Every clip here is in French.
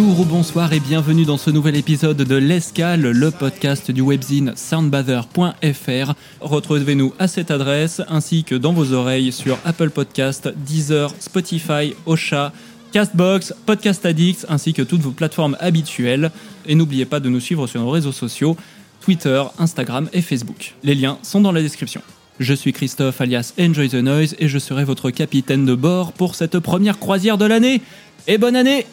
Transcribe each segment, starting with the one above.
bonjour ou bonsoir et bienvenue dans ce nouvel épisode de L'Escale, le podcast du webzine soundbather.fr. Retrouvez-nous à cette adresse ainsi que dans vos oreilles sur Apple Podcast, Deezer, Spotify, Ocha, Castbox, Podcast Addict ainsi que toutes vos plateformes habituelles. Et n'oubliez pas de nous suivre sur nos réseaux sociaux, Twitter, Instagram et Facebook. Les liens sont dans la description. Je suis Christophe alias Enjoy the Noise et je serai votre capitaine de bord pour cette première croisière de l'année. Et bonne année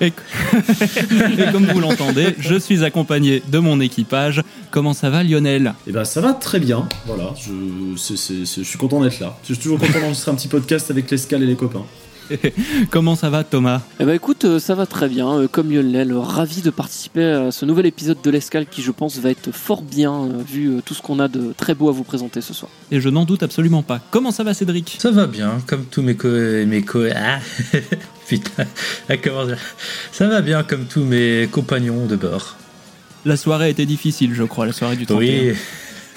et, et comme vous l'entendez, je suis accompagné de mon équipage. Comment ça va Lionel? Et ben ça va très bien, voilà, je, c'est- c'est- c'est- je suis content d'être là. Je suis toujours content d'enregistrer un petit podcast avec l'escale et les copains. Comment ça va Thomas? Eh ben écoute, euh, ça va très bien. Euh, Comme Lionel, ravi de participer à ce nouvel épisode de l'Escale qui, je pense, va être fort bien euh, vu tout ce qu'on a de très beau à vous présenter ce soir. Et je n'en doute absolument pas. Comment ça va Cédric? Ça va bien, comme tous mes co... Mes co ah Putain, ah, comment dire Ça va bien, comme tous mes compagnons de bord. La soirée été difficile, je crois, la soirée du 31. Oui,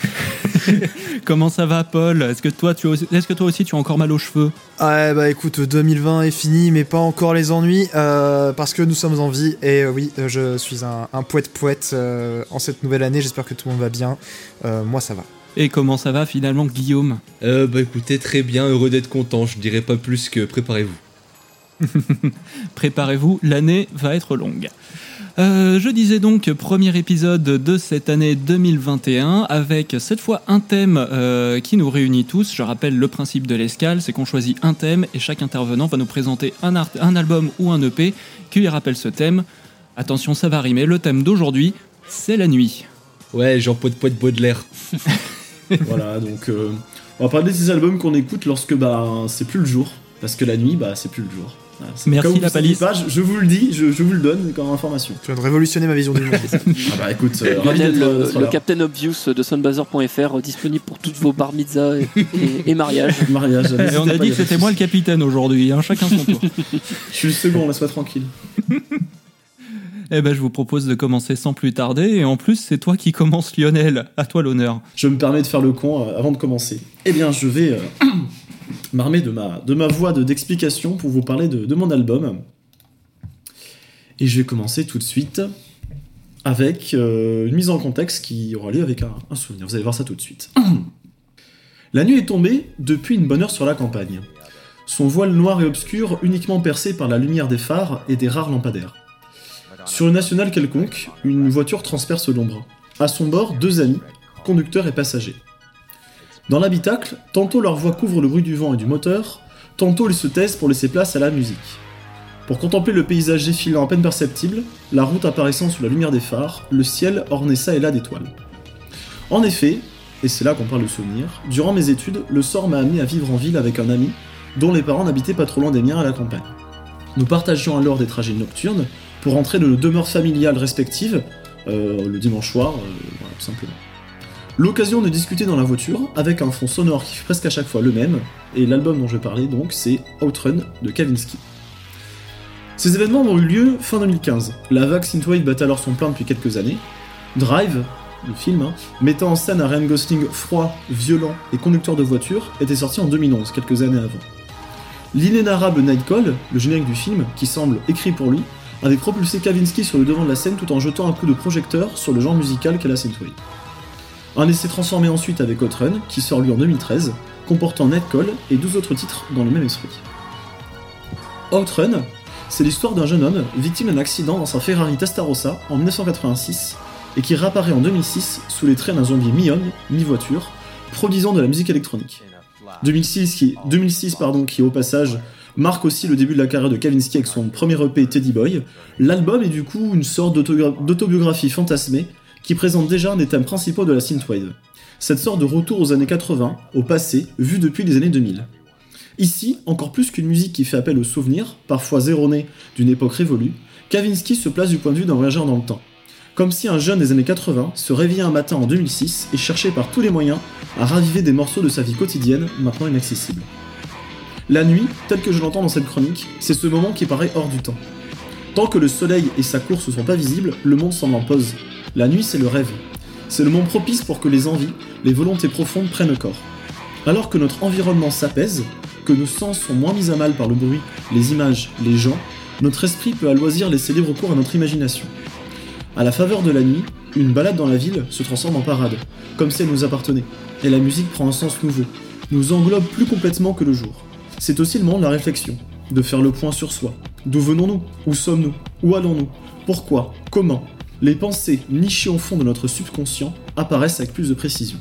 Comment ça va Paul Est-ce que toi tu as aussi- est-ce que toi aussi tu as encore mal aux cheveux Ouais, bah écoute, 2020 est fini, mais pas encore les ennuis, euh, parce que nous sommes en vie, et euh, oui, euh, je suis un, un poète-poète euh, en cette nouvelle année, j'espère que tout le monde va bien, Euh, moi ça va. Et comment ça va finalement Guillaume Euh, bah écoutez, très bien, heureux d'être content, je dirais pas plus que préparez-vous. Préparez-vous, l'année va être longue. Euh, je disais donc premier épisode de cette année 2021 avec cette fois un thème euh, qui nous réunit tous. Je rappelle le principe de l'escale, c'est qu'on choisit un thème et chaque intervenant va nous présenter un, art- un album ou un EP qui lui rappelle ce thème. Attention, ça va rimer. Le thème d'aujourd'hui, c'est la nuit. Ouais, genre poète poète Baudelaire. voilà, donc euh, on va parler de ces albums qu'on écoute lorsque bah c'est plus le jour, parce que la nuit, bah c'est plus le jour. Voilà, Merci, la palisse. pas, je, je vous le dis, je, je vous le donne comme information. Tu viens de révolutionner ma vision du monde. Ah bah écoute, euh, Lionel, d'être le, le là. Captain Obvious de Sunbazer.fr, euh, disponible pour toutes vos bar mitzvahs et, et- et mariages. Mariage. Et on a dit que c'était moi le capitaine aujourd'hui, hein, chacun son tour. Je suis le second, laisse-moi tranquille. Eh ben, je vous propose de commencer sans plus tarder. Et en plus, c'est toi qui commences, Lionel. À toi l'honneur. Je me permets de faire le con euh, avant de commencer. Eh bien, je vais euh, m'armer de ma, de ma voix de- d'explication pour vous parler de, mon album. Et je vais commencer tout de suite avec euh, une mise en contexte qui aura lieu avec un, souvenir. Vous allez voir ça tout de suite. La nuit est tombée depuis une bonne heure sur la campagne. Son voile noir et obscur uniquement percé par la lumière des phares et des rares lampadaires. Sur une nationale quelconque, une voiture transperce l'ombre. À son bord, deux amis, conducteurs et passagers. Dans l'habitacle, tantôt leur voix couvre le bruit du vent et du moteur, tantôt ils se taisent pour laisser place à la musique. Pour contempler le paysage défilant à peine perceptible, la route apparaissant sous la lumière des phares, le ciel orné ça et là d'étoiles. En effet, et c'est là qu'on parle de souvenir, durant mes études, le sort m'a amené à vivre en ville avec un ami, dont les parents n'habitaient pas trop loin des miens à la campagne. Nous partagions alors des trajets nocturnes pour rentrer de nos demeures familiales respectives, euh, le dimanche soir, euh, voilà, tout simplement. L'occasion de discuter dans la voiture, avec un fond sonore qui fait presque à chaque fois le même, et l'album dont je parlais donc, c'est Outrun de Kavinsky. Ces événements ont eu lieu fin 2015. La vague Synthwave bat alors son plein depuis quelques années. Drive, le film, hein, mettant en scène un Ryan Gosling froid, violent et conducteur de voiture, était sorti en 2011, quelques années avant. L'inénarrable Nightcall, le générique du film, qui semble écrit pour lui, avait propulsé Kavinsky sur le devant de la scène tout en jetant un coup de projecteur sur le genre musical qu'est la synthwave. Un essai transformé ensuite avec Outrun, qui sort lui en 2013, comportant Nightcall et 12 autres titres dans le même esprit. Outrun, c'est l'histoire d'un jeune homme victime d'un accident dans sa Ferrari Testarossa en 1986 et qui réapparaît en 2006 sous les traits d'un zombie mi-homme, mi-voiture, produisant de la musique électronique. 2006 qui, 2006, pardon, qui au passage marque aussi le début de la carrière de Kavinsky avec son premier EP Teddy Boy. L'album est du coup une sorte d'autobiographie fantasmée qui présente déjà un des thèmes principaux de la synthwave. cette sorte de retour aux années 80, au passé, vu depuis les années 2000. Ici, encore plus qu'une musique qui fait appel aux souvenirs, parfois erronés, d'une époque révolue, Kavinsky se place du point de vue d'un voyageur dans le temps. Comme si un jeune des années 80 se réveillait un matin en 2006 et cherchait par tous les moyens à raviver des morceaux de sa vie quotidienne, maintenant inaccessibles. La nuit, telle que je l'entends dans cette chronique, c'est ce moment qui paraît hors du temps. Tant que le soleil et sa course ne sont pas visibles, le monde semble en pause. La nuit, c'est le rêve. C'est le moment propice pour que les envies, les volontés profondes prennent corps. Alors que notre environnement s'apaise, que nos sens sont moins mis à mal par le bruit, les images, les gens, notre esprit peut à loisir laisser libre cours à notre imagination. À la faveur de la nuit, une balade dans la ville se transforme en parade, comme si elle nous appartenait, et la musique prend un sens nouveau, nous englobe plus complètement que le jour. C'est aussi le moment de la réflexion, de faire le point sur soi. D'où venons-nous? Où sommes-nous? Où allons-nous? Pourquoi? Comment? Les pensées nichées au fond de notre subconscient apparaissent avec plus de précision.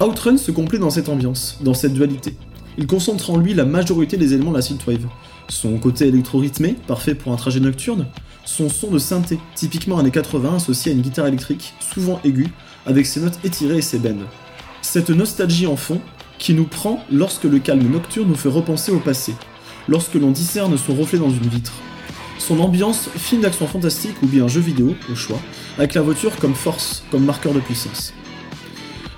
Outrun se complaît dans cette ambiance, dans cette dualité. Il concentre en lui la majorité des éléments de la synthwave. Son côté électro-rythmé, parfait pour un trajet nocturne, son son de synthé, typiquement années 80 associé à une guitare électrique, souvent aiguë, avec ses notes étirées et ses bends. Cette nostalgie en fond, qui nous prend lorsque le calme nocturne nous fait repenser au passé, lorsque l'on discerne son reflet dans une vitre. Son ambiance, film d'action fantastique ou bien jeu vidéo, au choix, avec la voiture comme force, comme marqueur de puissance.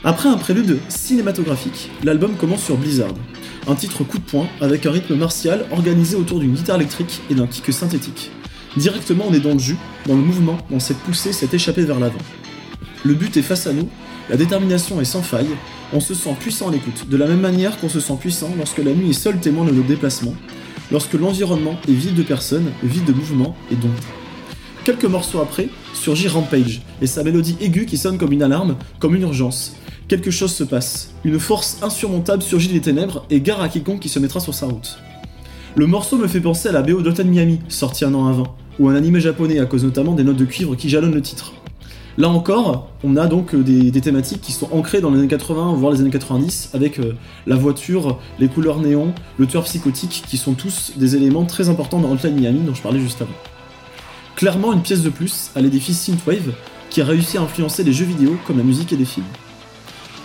Après un prélude cinématographique, l'album commence sur Blizzard, un titre coup de poing avec un rythme martial organisé autour d'une guitare électrique et d'un kick synthétique. Directement on est dans le jus, dans le mouvement, dans cette poussée, cette échappée vers l'avant. Le but est face à nous, la détermination est sans faille, on se sent puissant à l'écoute, de la même manière qu'on se sent puissant lorsque la nuit est seul témoin de nos déplacements, lorsque l'environnement est vide de personnes, vide de mouvements et donc. Quelques morceaux après, surgit Rampage, et sa mélodie aiguë qui sonne comme une alarme, comme une urgence. Quelque chose se passe. Une force insurmontable surgit des ténèbres et gare à quiconque qui se mettra sur sa route. Le morceau me fait penser à la BO d'Hotel Miami, sorti un an avant, ou un animé japonais à cause notamment des notes de cuivre qui jalonnent le titre. Là encore, on a donc euh, des, des thématiques qui sont ancrées dans les années 80, voire les années 90, avec euh, la voiture, les couleurs néon, le tueur psychotique, qui sont tous des éléments très importants dans Hotline Miami dont je parlais juste avant. Clairement une pièce de plus à l'édifice Synthwave, qui a réussi à influencer les jeux vidéo comme la musique et les films.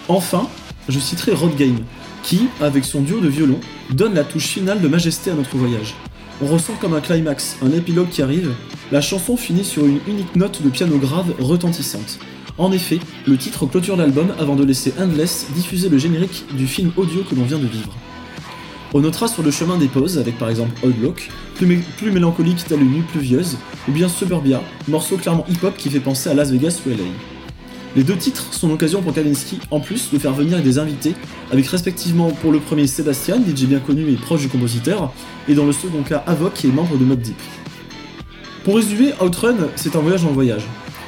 Enfin, je citerai Road Game, qui, avec son duo de violon, donne la touche finale de majesté à notre voyage. On ressent comme un climax, un épilogue qui arrive, la chanson finit sur une unique note de piano grave retentissante. En effet, le titre clôture l'album avant de laisser Endless diffuser le générique du film audio que l'on vient de vivre. On notera sur le chemin des pauses, avec par exemple Old mé- plus mélancolique telle une nuit pluvieuse, ou bien Suburbia, morceau clairement hip-hop qui fait penser à Las Vegas ou LA. Les deux titres sont l'occasion pour Kavinsky, en plus, de faire venir des invités, avec respectivement pour le premier Sébastien, DJ bien connu et proche du compositeur, et dans le second cas Avoc, qui est membre de Mob Deep. Pour résumer, Outrun, c'est un voyage dans le voyage.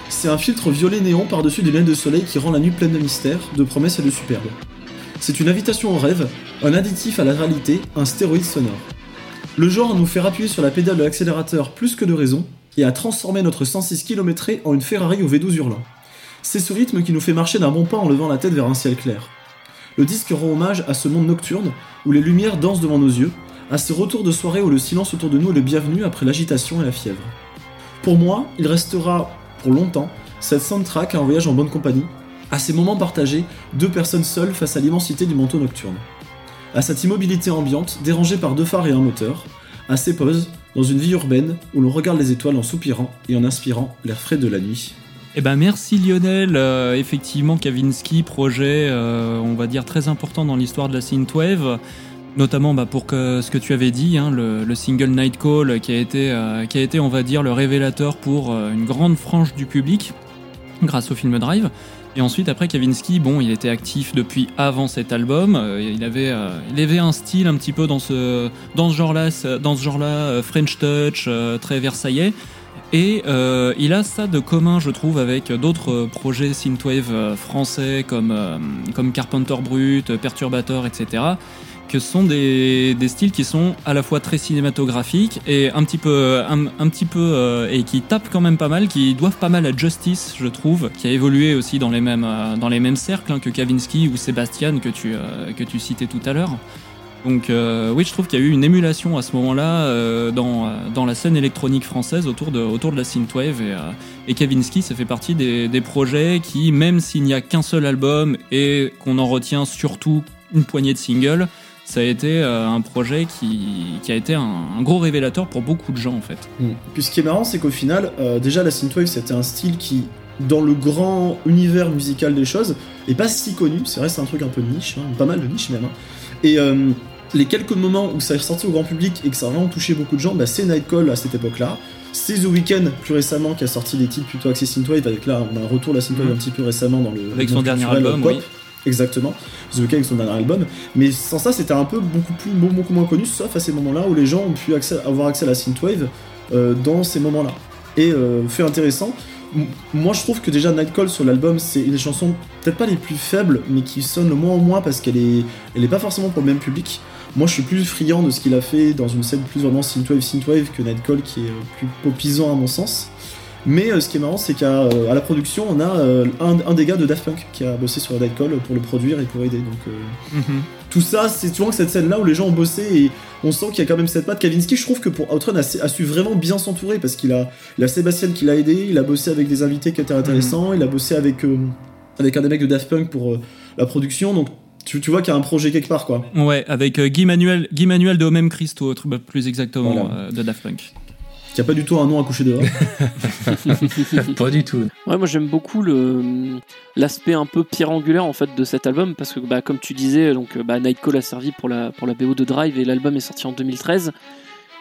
C'est un filtre violet néon par-dessus des lunettes de soleil qui rend la nuit pleine de mystère, de promesses et de superbe. C'est une invitation au rêve, un additif à la réalité, un stéroïde sonore. Le genre nous fait appuyer sur la pédale de l'accélérateur plus que de raison, et à transformer notre 106 km en une Ferrari au V12 hurlant. C'est ce rythme qui nous fait marcher d'un bon pas en levant la tête vers un ciel clair. Le disque rend hommage à ce monde nocturne où les lumières dansent devant nos yeux, à ce retour de soirée où le silence autour de nous est le bienvenu après l'agitation et la fièvre. Pour moi, il restera pour longtemps cette soundtrack à un voyage en bonne compagnie, à ces moments partagés, deux personnes seules face à l'immensité du manteau nocturne. À cette immobilité ambiante, dérangée par deux phares et un moteur, à ces pauses, dans une vie urbaine où l'on regarde les étoiles en soupirant et en inspirant l'air frais de la nuit. Eh ben merci Lionel. Euh, effectivement, Kavinsky, projet, euh, on va dire très important dans l'histoire de la synthwave, notamment bah, pour que, ce que tu avais dit, hein, le, le single Night Call, qui a été, euh, qui a été, on va dire, le révélateur pour euh, une grande frange du public, grâce au film Drive. Et ensuite, après Kavinsky, bon, il était actif depuis avant cet album. Euh, il avait, euh, il avait un style un petit peu dans ce, dans ce genre-là, dans ce genre-là, French Touch, très versaillais. Et euh, il a ça de commun, je trouve, avec d'autres euh, projets synthwave euh, français comme, euh, comme Carpenter Brut, euh, Perturbator, etc. Que ce sont des, des styles qui sont à la fois très cinématographiques et un petit peu, un, petit peu euh, et qui tapent quand même pas mal, qui doivent pas mal à Justice, je trouve, qui a évolué aussi dans les mêmes, dans les mêmes cercles hein, que Kavinsky ou Sébastien que tu, que tu citais tout à l'heure. Donc euh, oui, je trouve qu'il y a eu une émulation à ce moment-là euh, dans, euh, dans la scène électronique française autour de, autour de la synthwave et, et Kavinsky, ça fait partie des, des projets qui, même s'il n'y a qu'un seul album et qu'on en retient surtout une poignée de singles, ça a été un projet qui, qui a été un, gros révélateur pour beaucoup de gens en fait. Mm. Puis ce qui est marrant, c'est qu'au final, déjà la synthwave, c'était un style qui, dans le grand univers musical des choses, est pas si connu. C'est c'est un truc un peu de niche, hein, pas mal de niche même. hein. Et euh, les quelques moments où ça est sorti au grand public et que ça a vraiment touché beaucoup de gens, bah, c'est Nightcall à cette époque-là. C'est The Weeknd plus récemment qui a sorti des titres plutôt axés synthwave. Avec là, on a un retour de la synthwave Mhm. un petit peu récemment dans le Avec son dernier album, pop. oui. Exactement. The Weeknd avec son dernier album. Mais sans ça, c'était un peu beaucoup plus, beaucoup moins connu, sauf à ces moments-là où les gens ont pu accès- avoir accès à la synthwave euh, dans ces moments-là. Et euh, fait intéressant, moi je trouve que déjà Nightcall sur l'album, c'est une des chansons peut-être pas les plus faibles, mais qui sonne le moins en moins parce qu'elle est, elle est pas forcément pour le même public. Moi je suis plus friand de ce qu'il a fait dans une scène plus vraiment synthwave synthwave que Nightcall qui est euh, plus popisant à mon sens. Mais euh, ce qui est marrant, c'est qu'à euh, à la production, on a euh, un, un des gars de Daft Punk qui a bossé sur Nightcall pour le produire et pour aider. Donc euh, tout ça, c'est souvent que cette scène-là où les gens ont bossé et on sent qu'il y a quand même cette patte. Kavinsky, je trouve que pour Outrun a, a su vraiment bien s'entourer parce qu'il a, il a Sébastien qui l'a aidé, il a bossé avec des invités qui étaient intéressants, il a bossé avec, euh, avec un des mecs de Daft Punk pour euh, la production. Donc tu, tu vois qu'il y a un projet quelque part, quoi. Ouais, avec euh, Guy Manuel, Guy Manuel de Homem Christo, bah, plus exactement, Voilà. de Daft Punk. Qui a pas du tout un nom à coucher dehors. Pas du tout. Ouais, moi j'aime beaucoup le l'aspect un peu pierre angulaire en fait de cet album parce que bah, comme tu disais donc euh, bah, Nightcall a servi pour la pour la BO de Drive et l'album est sorti en 2013.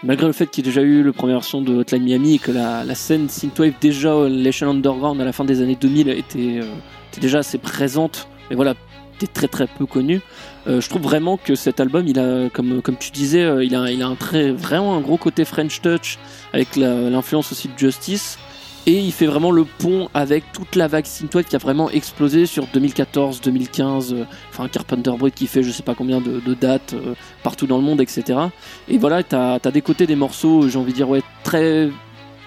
Malgré le fait qu'il y ait déjà eu la première version de Hotline Miami et que la, la scène synthwave déjà euh, l'échelle underground à la fin des années 2000 était, euh, était déjà assez présente mais voilà était très très peu connue. Euh, je trouve vraiment que cet album il a comme comme tu disais euh, il a il a un très vraiment un gros côté French touch avec l'influence aussi de Justice et il fait vraiment le pont avec toute la vague synthwave qui a vraiment explosé sur 2014, 2015, euh, enfin Carpenter Brut qui fait je sais pas combien de, dates partout dans le monde, etc. Et voilà, t'as as des côtés des morceaux, j'ai envie de dire, ouais, très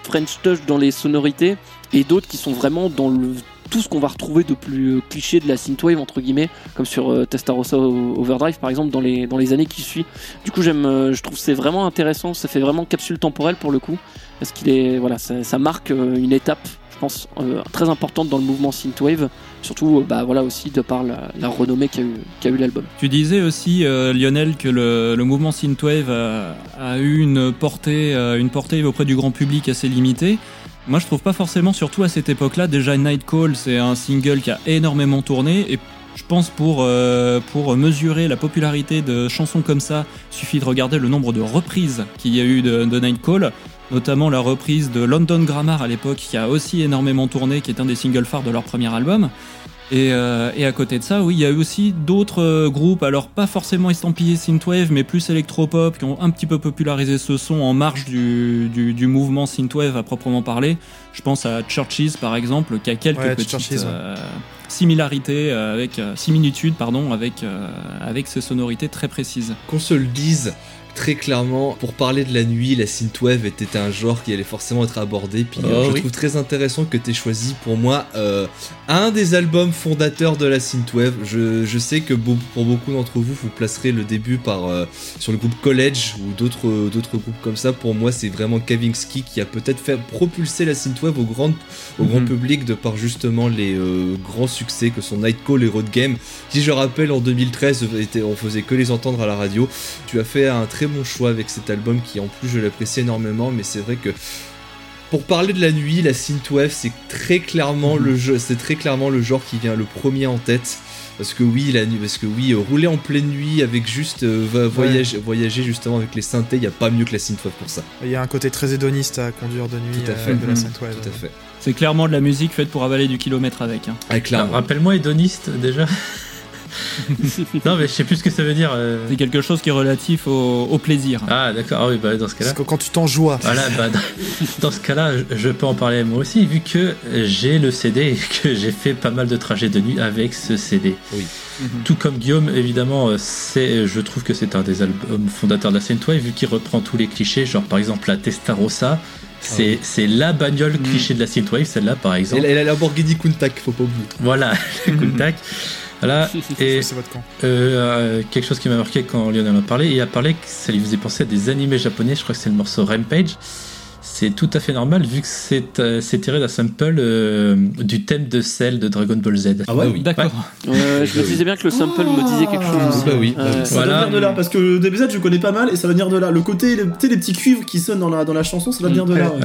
French touch dans les sonorités, et d'autres qui sont vraiment dans le tout ce qu'on va retrouver de plus euh, cliché de la synthwave entre guillemets comme sur euh, Testarossa Overdrive par exemple dans les dans les années qui suivent du coup j'aime euh, je trouve c'est vraiment intéressant ça fait vraiment capsule temporelle pour le coup parce qu'il est voilà ça, marque une étape je pense très importante dans le mouvement synthwave surtout bah voilà aussi de par la, renommée qu'a eu eu l'album Tu disais aussi, Lionel, que le, le mouvement synthwave a, a eu une portée, une portée auprès du grand public assez limitée. Moi, je trouve pas forcément, surtout à cette époque-là. Déjà, Night Call, c'est un single qui a énormément tourné et je pense pour euh, pour mesurer la popularité de chansons comme ça, suffit de regarder le nombre de reprises qu'il y a eu de, de Night Call, notamment la reprise de London Grammar à l'époque qui a aussi énormément tourné, qui est un des singles phares de leur premier album. Et, euh, et à côté de ça, oui, il y a eu aussi d'autres euh, groupes, alors pas forcément estampillés synthwave, mais plus électropop, qui ont un petit peu popularisé ce son en marge du, du, du mouvement synthwave à proprement parler. Je pense à Churches par exemple, qui a quelques Ouais, petites Churches, ouais. euh, similarités euh, avec euh, similitudes, pardon, avec euh, avec ces sonorités très précises. Qu'on se le dise très clairement, pour parler de la nuit, la synthwave était un genre qui allait forcément être abordé. Puis euh, Oh je oui. trouve très intéressant que tu aies choisi pour moi euh, un des albums fondateurs de la synthwave. Je, je sais que pour beaucoup d'entre vous, vous placerez le début par euh, sur le groupe College ou d'autres euh, d'autres groupes comme ça. Pour moi, c'est vraiment Kavinsky qui a peut-être fait propulser la synthwave au grand au grand Mhm. public de par justement les euh, grands succès que sont Nightcall et Road Game qui je rappelle en 2013 était, on faisait que les entendre à la radio tu as fait un très bon choix avec cet album qui en plus je l'apprécie énormément mais c'est vrai que pour parler de la nuit la synthwave c'est très clairement Mhm. le jeu c'est très clairement le genre qui vient le premier en tête parce que oui la nuit parce que oui euh, rouler en pleine nuit avec juste euh, va- voyager voyager justement avec les synthés il y a pas mieux que la synthwave pour ça Il y a un côté très hédoniste à conduire de nuit Tout à euh, fait. de la synthwave. tout à fait C'est clairement de la musique faite pour avaler du kilomètre avec. hein. ah, clairement Rappelle-moi hédoniste déjà. non mais je sais plus ce que ça veut dire. euh. C'est quelque chose qui est relatif au, au plaisir. Ah d'accord, ah oui bah dans ce cas-là. Parce que quand tu t'en joues, Voilà, bah, dans, ce cas-là, je- peux en parler moi aussi, vu que j'ai le CD et que j'ai fait pas mal de trajets de nuit avec ce CD. Oui. Mhm. Tout comme Guillaume, évidemment, euh, c'est, je trouve que c'est un des albums fondateurs de la Synthwave, vu qu'il reprend tous les clichés, genre par exemple la Testarossa. C'est, c'est la bagnole cliché de la Synthwave, celle-là par exemple. et la, la Lamborghini Countach faut pas oublier Voilà, le Countach. Voilà, et camp. euh, quelque chose qui m'a marqué quand Lionel en parlait, il a parlé que ça lui faisait penser à des animés japonais, je crois que c'est le morceau Rampage. C'est tout à fait normal vu que c'est euh, tiré d'un sample euh, du thème de Cell de Dragon Ball Z. Ah ouais, oui. D'accord. Ouais, je me disais bien que le sample me disait quelque chose. Bah oui, bah Euh, oui. Ça Voilà. doit venir de là, parce que le DBZ je connais pas mal et ça va venir de là. Le côté, les, tu sais, les petits cuivres qui sonnent dans la, dans la chanson, ça va venir de là. ouais.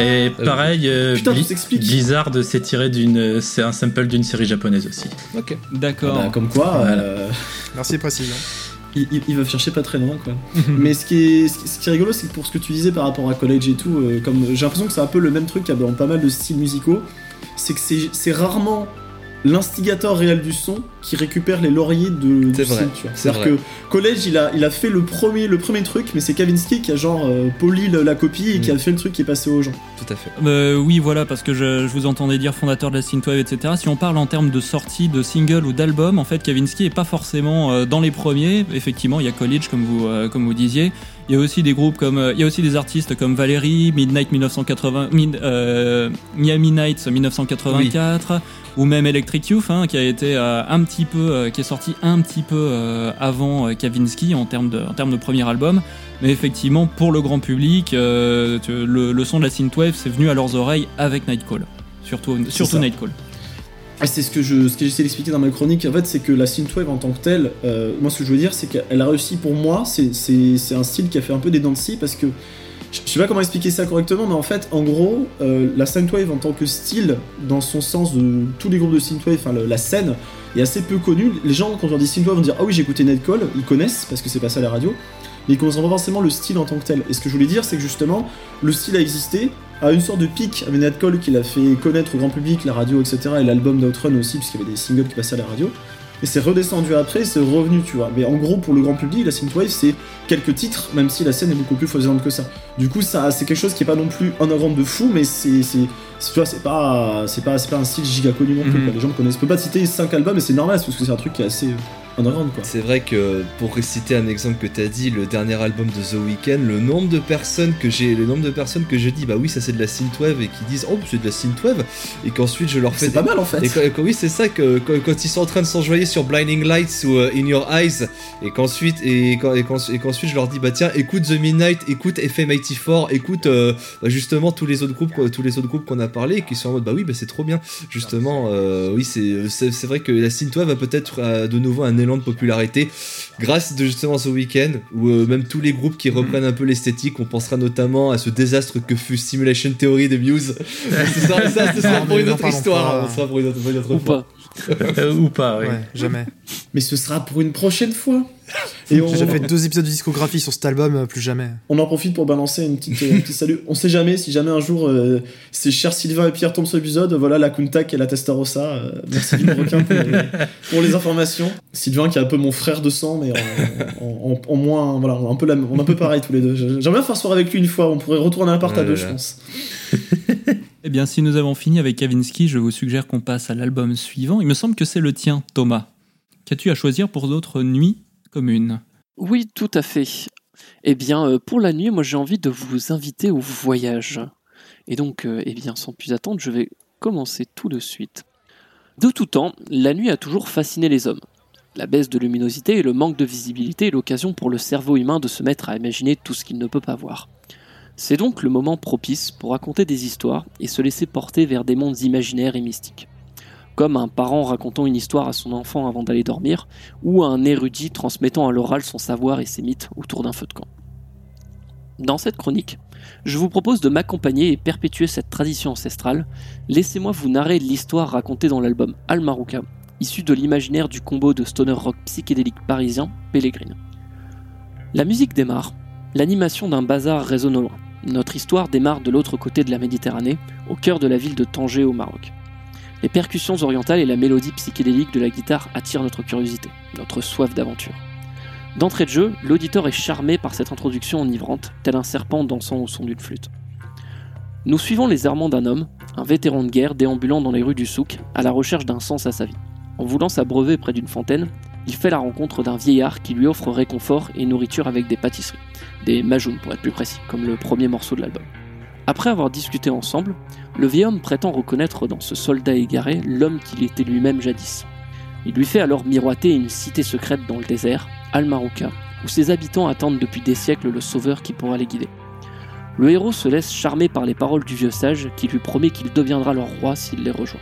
Euh, Et pareil, euh, Putain, Bli-. Blizzard, c'est tiré d'une, c'est un sample d'une série japonaise aussi. Ok. D'accord. Ah bah, comme quoi, Voilà. euh, Merci des ils veulent chercher pas très loin quoi. Mais ce qui est, ce qui- est rigolo, c'est que pour ce que tu disais par rapport à college et tout, euh, comme j'ai l'impression que c'est un peu le même truc qu'il y a dans pas mal de styles musicaux, c'est que c'est rarement l'instigateur réel du son qui récupère les lauriers de, du C'est vrai, tu vois. C'est-à-dire que college, il a, il a fait le premier, le premier truc, mais c'est Kavinsky qui a genre euh, poli le- la copie et qui Mm. a fait le truc qui est passé aux gens. Tout à fait. Euh, oui, voilà, parce que je, je vous entendais dire fondateur de la synthwave, etc. Si on parle en termes de sortie de single ou d'album, en fait, Kavinsky est pas forcément euh, dans les premiers. Effectivement, il y a College, comme vous, euh, comme vous disiez. Il y a aussi des groupes comme, euh, il y a aussi des artistes comme Valérie, Midnight 1980, Mid- euh, Miami Nights 1984, ou même Electric Youth, hein, qui a été euh, un petit peu, euh, qui est sorti un petit peu avant Kavinsky en termes de, en termes de premier album. Mais effectivement, pour le grand public, le, le son de la synthwave, c'est venu à leurs oreilles avec Nightcall. Surtout, surtout. Nightcall. C'est ce que je, ce que j'essaie d'expliquer dans ma chronique. En fait, c'est que la synthwave en tant que telle, euh, moi, ce que je veux dire, c'est qu'elle a réussi pour moi. C'est, un style qui a fait un peu des dents parce que je sais pas comment expliquer ça correctement, mais en fait, en gros, euh, la synthwave en tant que style, dans son sens de tous les groupes de synthwave, enfin la scène, est assez peu connue. Les gens, quand on dit synthwave, vont dire ah oui, j'ai écouté Nightcall. Ils connaissent parce que c'est passé à la radio, mais ils connaissent pas forcément le style en tant que tel. Et ce que je voulais dire, c'est que justement, le style a existé, a une sorte de pic avec Nightcall qui l'a fait connaître au grand public, la radio, etc. Et l'album d'Outrun aussi, puisqu'il y avait des singles qui passaient à la radio. Et c'est redescendu après, c'est revenu, tu vois. Mais en gros, pour le grand public, la synthwave, c'est quelques titres, même si la scène est beaucoup plus foisonnante que ça. Du coup, ça, c'est quelque chose qui est pas non plus underground de fou, mais c'est, tu vois, c'est pas, c'est pas, c'est pas un style giga connu non plus. Mhm. quoi. Les gens connaissent. Je peux pas te citer 5 albums, et c'est normal, parce que c'est un truc qui est assez quoi. C'est vrai que pour réciter un exemple que t'as dit, le dernier album de The Weeknd, le nombre de personnes que j'ai, le nombre de personnes que je dis, bah oui, ça c'est de la synthwave et qui disent, oh c'est de la synthwave, et qu'ensuite je leur fais C'est pas mal en fait. Et quand, quand- oui, c'est ça que quand, quand ils sont en train de s'enjoyer sur Blinding Lights ou euh, In Your Eyes, et qu'ensuite et, quand- qu'ensuite je leur dis bah tiens écoute The Midnight, écoute FM84, écoute euh, bah, justement tous les autres groupes tous les autres groupes qu'on a parlé et qui sont en mode bah oui bah c'est trop bien justement euh, oui c'est c'est c'est vrai que la synthwave a peut-être euh, de nouveau un élan de popularité grâce de justement ce week-end ou euh, même tous les groupes qui reprennent un peu l'esthétique on pensera notamment à ce désastre que fut Simulation Theory de Muse ce sera, ça, ce sera Non, pour une autre histoire pas. hein, on sera pour une autre, pour une autre Ou fois. pas. Euh, ou pas, oui. Ouais, jamais. Mais ce sera pour une prochaine fois. Et on, J'ai déjà fait deux épisodes de discographie sur cet album, euh, plus jamais. on en profite pour balancer une petite, un petit salut. On sait jamais si jamais un jour euh, ces chers Sylvain et Pierre tombent sur l'épisode. Voilà la Kuntak et la Testarossa. euh, merci du requin pour les, pour les informations. Sylvain qui est un peu mon frère de sang, mais en, en- en- en moins. Voilà, on est un peu, la- on est un peu pareil tous les deux. J'aimerais bien faire soirée avec lui une fois. On pourrait retourner un appart à deux, je pense. Eh bien, si nous avons fini avec Kavinsky, je vous suggère qu'on passe à l'album suivant. Il me semble que c'est le tien, Thomas. Qu'as-tu à choisir pour d'autres nuits communes? Oui, tout à fait. Eh bien, euh, pour la nuit, moi j'ai envie de vous inviter au voyage. Et donc, euh, eh bien, sans plus attendre, je vais commencer tout de suite. De tout temps, la nuit a toujours fasciné les hommes. La baisse de luminosité et le manque de visibilité est l'occasion pour le cerveau humain de se mettre à imaginer tout ce qu'il ne peut pas voir. C'est donc le moment propice pour raconter des histoires et se laisser porter vers des mondes imaginaires et mystiques. Comme un parent racontant une histoire à son enfant avant d'aller dormir, ou un érudit transmettant à l'oral son savoir et ses mythes autour d'un feu de camp. Dans cette chronique, je vous propose de m'accompagner et perpétuer cette tradition ancestrale. Laissez-moi vous narrer l'histoire racontée dans l'album Al Marouka, issu de l'imaginaire du combo de stoner rock psychédélique parisien Pellegrin. La musique démarre, l'animation d'un bazar résonne au loin. Notre histoire démarre de l'autre côté de la Méditerranée, au cœur de la ville de Tanger au Maroc. Les percussions orientales et la mélodie psychédélique de la guitare attirent notre curiosité, notre soif d'aventure. D'entrée de jeu, l'auditeur est charmé par cette introduction enivrante, tel un serpent dansant au son d'une flûte. Nous suivons les errements d'un homme, un vétéran de guerre déambulant dans les rues du souk, à la recherche d'un sens à sa vie. En voulant s'abreuver près d'une fontaine, il fait la rencontre d'un vieillard qui lui offre réconfort et nourriture avec des pâtisseries, des majounes pour être plus précis, comme le premier morceau de l'album. Après avoir discuté ensemble, le vieil homme prétend reconnaître dans ce soldat égaré l'homme qu'il était lui-même jadis. Il lui fait alors miroiter une cité secrète dans le désert, Al-Marouka, où ses habitants attendent depuis des siècles le sauveur qui pourra les guider. Le héros se laisse charmer par les paroles du vieux sage qui lui promet qu'il deviendra leur roi s'il les rejoint.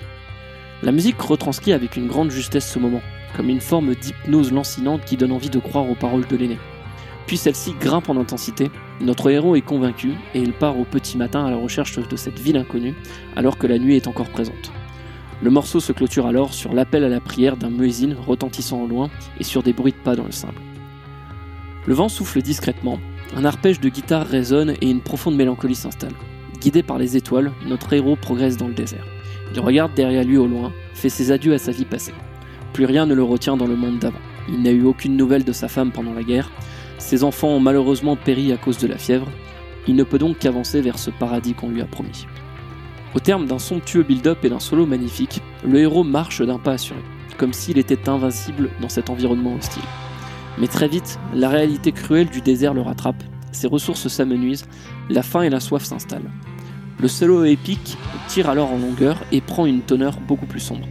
La musique retranscrit avec une grande justesse ce moment, comme une forme d'hypnose lancinante qui donne envie de croire aux paroles de l'aîné. Puis celle-ci grimpe en intensité, notre héros est convaincu et il part au petit matin à la recherche de cette ville inconnue alors que la nuit est encore présente. Le morceau se clôture alors sur l'appel à la prière d'un muezzin retentissant au loin et sur des bruits de pas dans le sable. Le vent souffle discrètement, un arpège de guitare résonne et une profonde mélancolie s'installe. Guidé par les étoiles, notre héros progresse dans le désert. Il regarde derrière lui au loin, fait ses adieux à sa vie passée. Plus rien ne le retient dans le monde d'avant. Il n'a eu aucune nouvelle de sa femme pendant la guerre. Ses enfants ont malheureusement péri à cause de la fièvre. Il ne peut donc qu'avancer vers ce paradis qu'on lui a promis. Au terme d'un somptueux build-up et d'un solo magnifique, le héros marche d'un pas assuré, comme s'il était invincible dans cet environnement hostile. Mais très vite, la réalité cruelle du désert le rattrape, ses ressources s'amenuisent, la faim et la soif s'installent. Le solo épique tire alors en longueur et prend une teneur beaucoup plus sombre.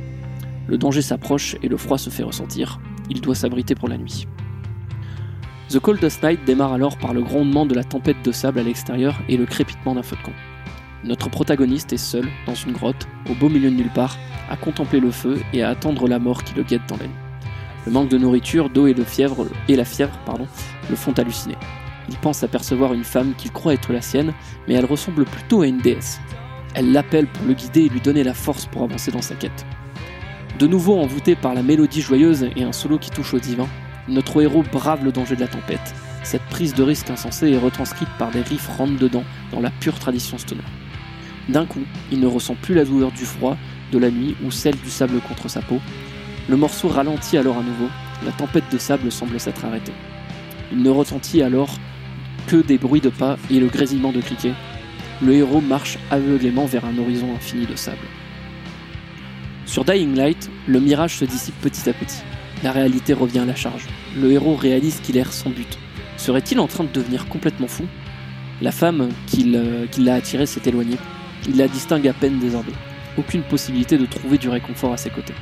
Le danger s'approche et le froid se fait ressentir. Il doit s'abriter pour la nuit. The Coldest Night démarre alors par le grondement de la tempête de sable à l'extérieur et le crépitement d'un feu de camp. Notre protagoniste est seul, dans une grotte, au beau milieu de nulle part, à contempler le feu et à attendre la mort qui le guette dans la nuit. Le manque de nourriture, d'eau et de fièvre et la fièvre, pardon, le font halluciner. Il pense apercevoir une femme qu'il croit être la sienne, mais elle ressemble plutôt à une déesse. Elle l'appelle pour le guider et lui donner la force pour avancer dans sa quête. De nouveau envoûté par la mélodie joyeuse et un solo qui touche au divin, notre héros brave le danger de la tempête. Cette prise de risque insensée est retranscrite par des riffs rentre dedans dans la pure tradition stoner. D'un coup, il ne ressent plus la douleur du froid, de la nuit ou celle du sable contre sa peau. Le morceau ralentit alors à nouveau, la tempête de sable semble s'être arrêtée. Il ne retentit alors que des bruits de pas et le grésillement de criquets. Le héros marche aveuglément vers un horizon infini de sable. Sur Dying Light, le mirage se dissipe petit à petit. La réalité revient à la charge. Le héros réalise qu'il erre sans but. Serait-il en train de devenir complètement fou? La femme qui qui l'a attiré s'est éloignée. Il la distingue à peine désormais. Aucune possibilité de trouver du réconfort à ses côtés.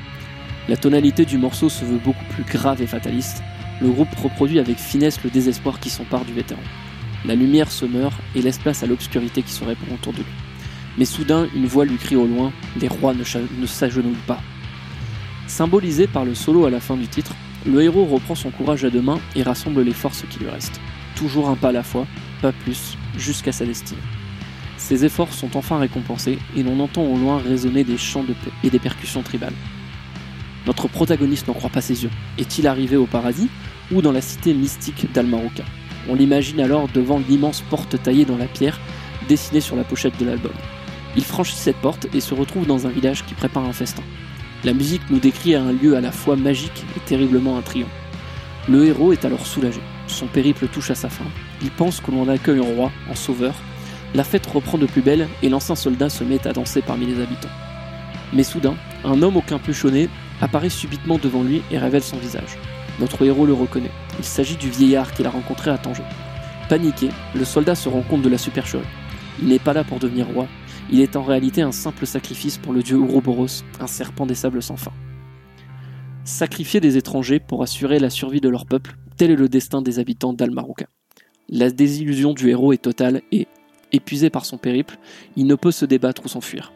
La tonalité du morceau se veut beaucoup plus grave et fataliste. Le groupe reproduit avec finesse le désespoir qui s'empare du vétéran. La lumière se meurt et laisse place à l'obscurité qui se répand autour de lui. Mais soudain, une voix lui crie au loin Les rois ne, s'agenouillent pas. Symbolisé par le solo à la fin du titre, le héros reprend son courage à deux mains et rassemble les forces qui lui restent. Toujours un pas à la fois, pas plus, jusqu'à sa destinée. Ses efforts sont enfin récompensés et l'on entend au loin résonner des chants de paix et des percussions tribales. Notre protagoniste n'en croit pas ses yeux. Est-il arrivé au paradis ou dans la cité mystique d'Almarouka On l'imagine alors devant l'immense porte taillée dans la pierre dessinée sur la pochette de l'album. Il franchit cette porte et se retrouve dans un village qui prépare un festin. La musique nous décrit un lieu à la fois magique et terriblement intrigant. Le héros est alors soulagé. Son périple touche à sa fin. Il pense que l'on accueille un roi, en sauveur. La fête reprend de plus belle et l'ancien soldat se met à danser parmi les habitants. Mais soudain, un homme au capuchonné apparaît subitement devant lui et révèle son visage. Notre héros le reconnaît. Il s'agit du vieillard qu'il a rencontré à Tanger. Paniqué, le soldat se rend compte de la supercherie. Il n'est pas là pour devenir roi, il est en réalité un simple sacrifice pour le dieu Ouroboros, un serpent des sables sans fin. Sacrifier des étrangers pour assurer la survie de leur peuple, tel est le destin des habitants d'Almarouka. La désillusion du héros est totale et, épuisé par son périple, il ne peut se débattre ou s'enfuir.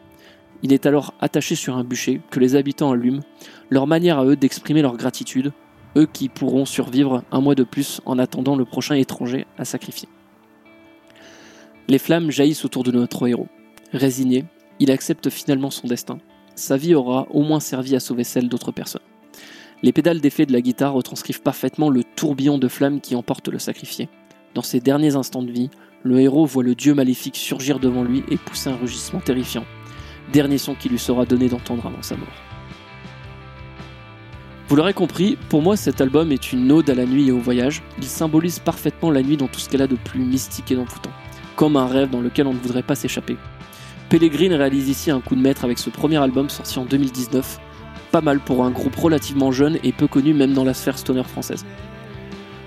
Il est alors attaché sur un bûcher que les habitants allument, leur manière à eux d'exprimer leur gratitude, eux qui pourront survivre un mois de plus en attendant le prochain étranger à sacrifier. Les flammes jaillissent autour de notre héros. Résigné, il accepte finalement son destin. Sa vie aura au moins servi à sauver celle d'autres personnes. Les pédales d'effet de la guitare retranscrivent parfaitement le tourbillon de flammes qui emporte le sacrifié. Dans ses derniers instants de vie, le héros voit le dieu maléfique surgir devant lui et pousser un rugissement terrifiant. Dernier son qui lui sera donné d'entendre avant sa mort. Vous l'aurez compris, pour moi cet album est une ode à la nuit et au voyage. Il symbolise parfaitement la nuit dans tout ce qu'elle a de plus mystique et d'envoûtant. Comme un rêve dans lequel on ne voudrait pas s'échapper. Pellegrin réalise ici un coup de maître avec ce premier album sorti en 2019, pas mal pour un groupe relativement jeune et peu connu même dans la sphère stoner française.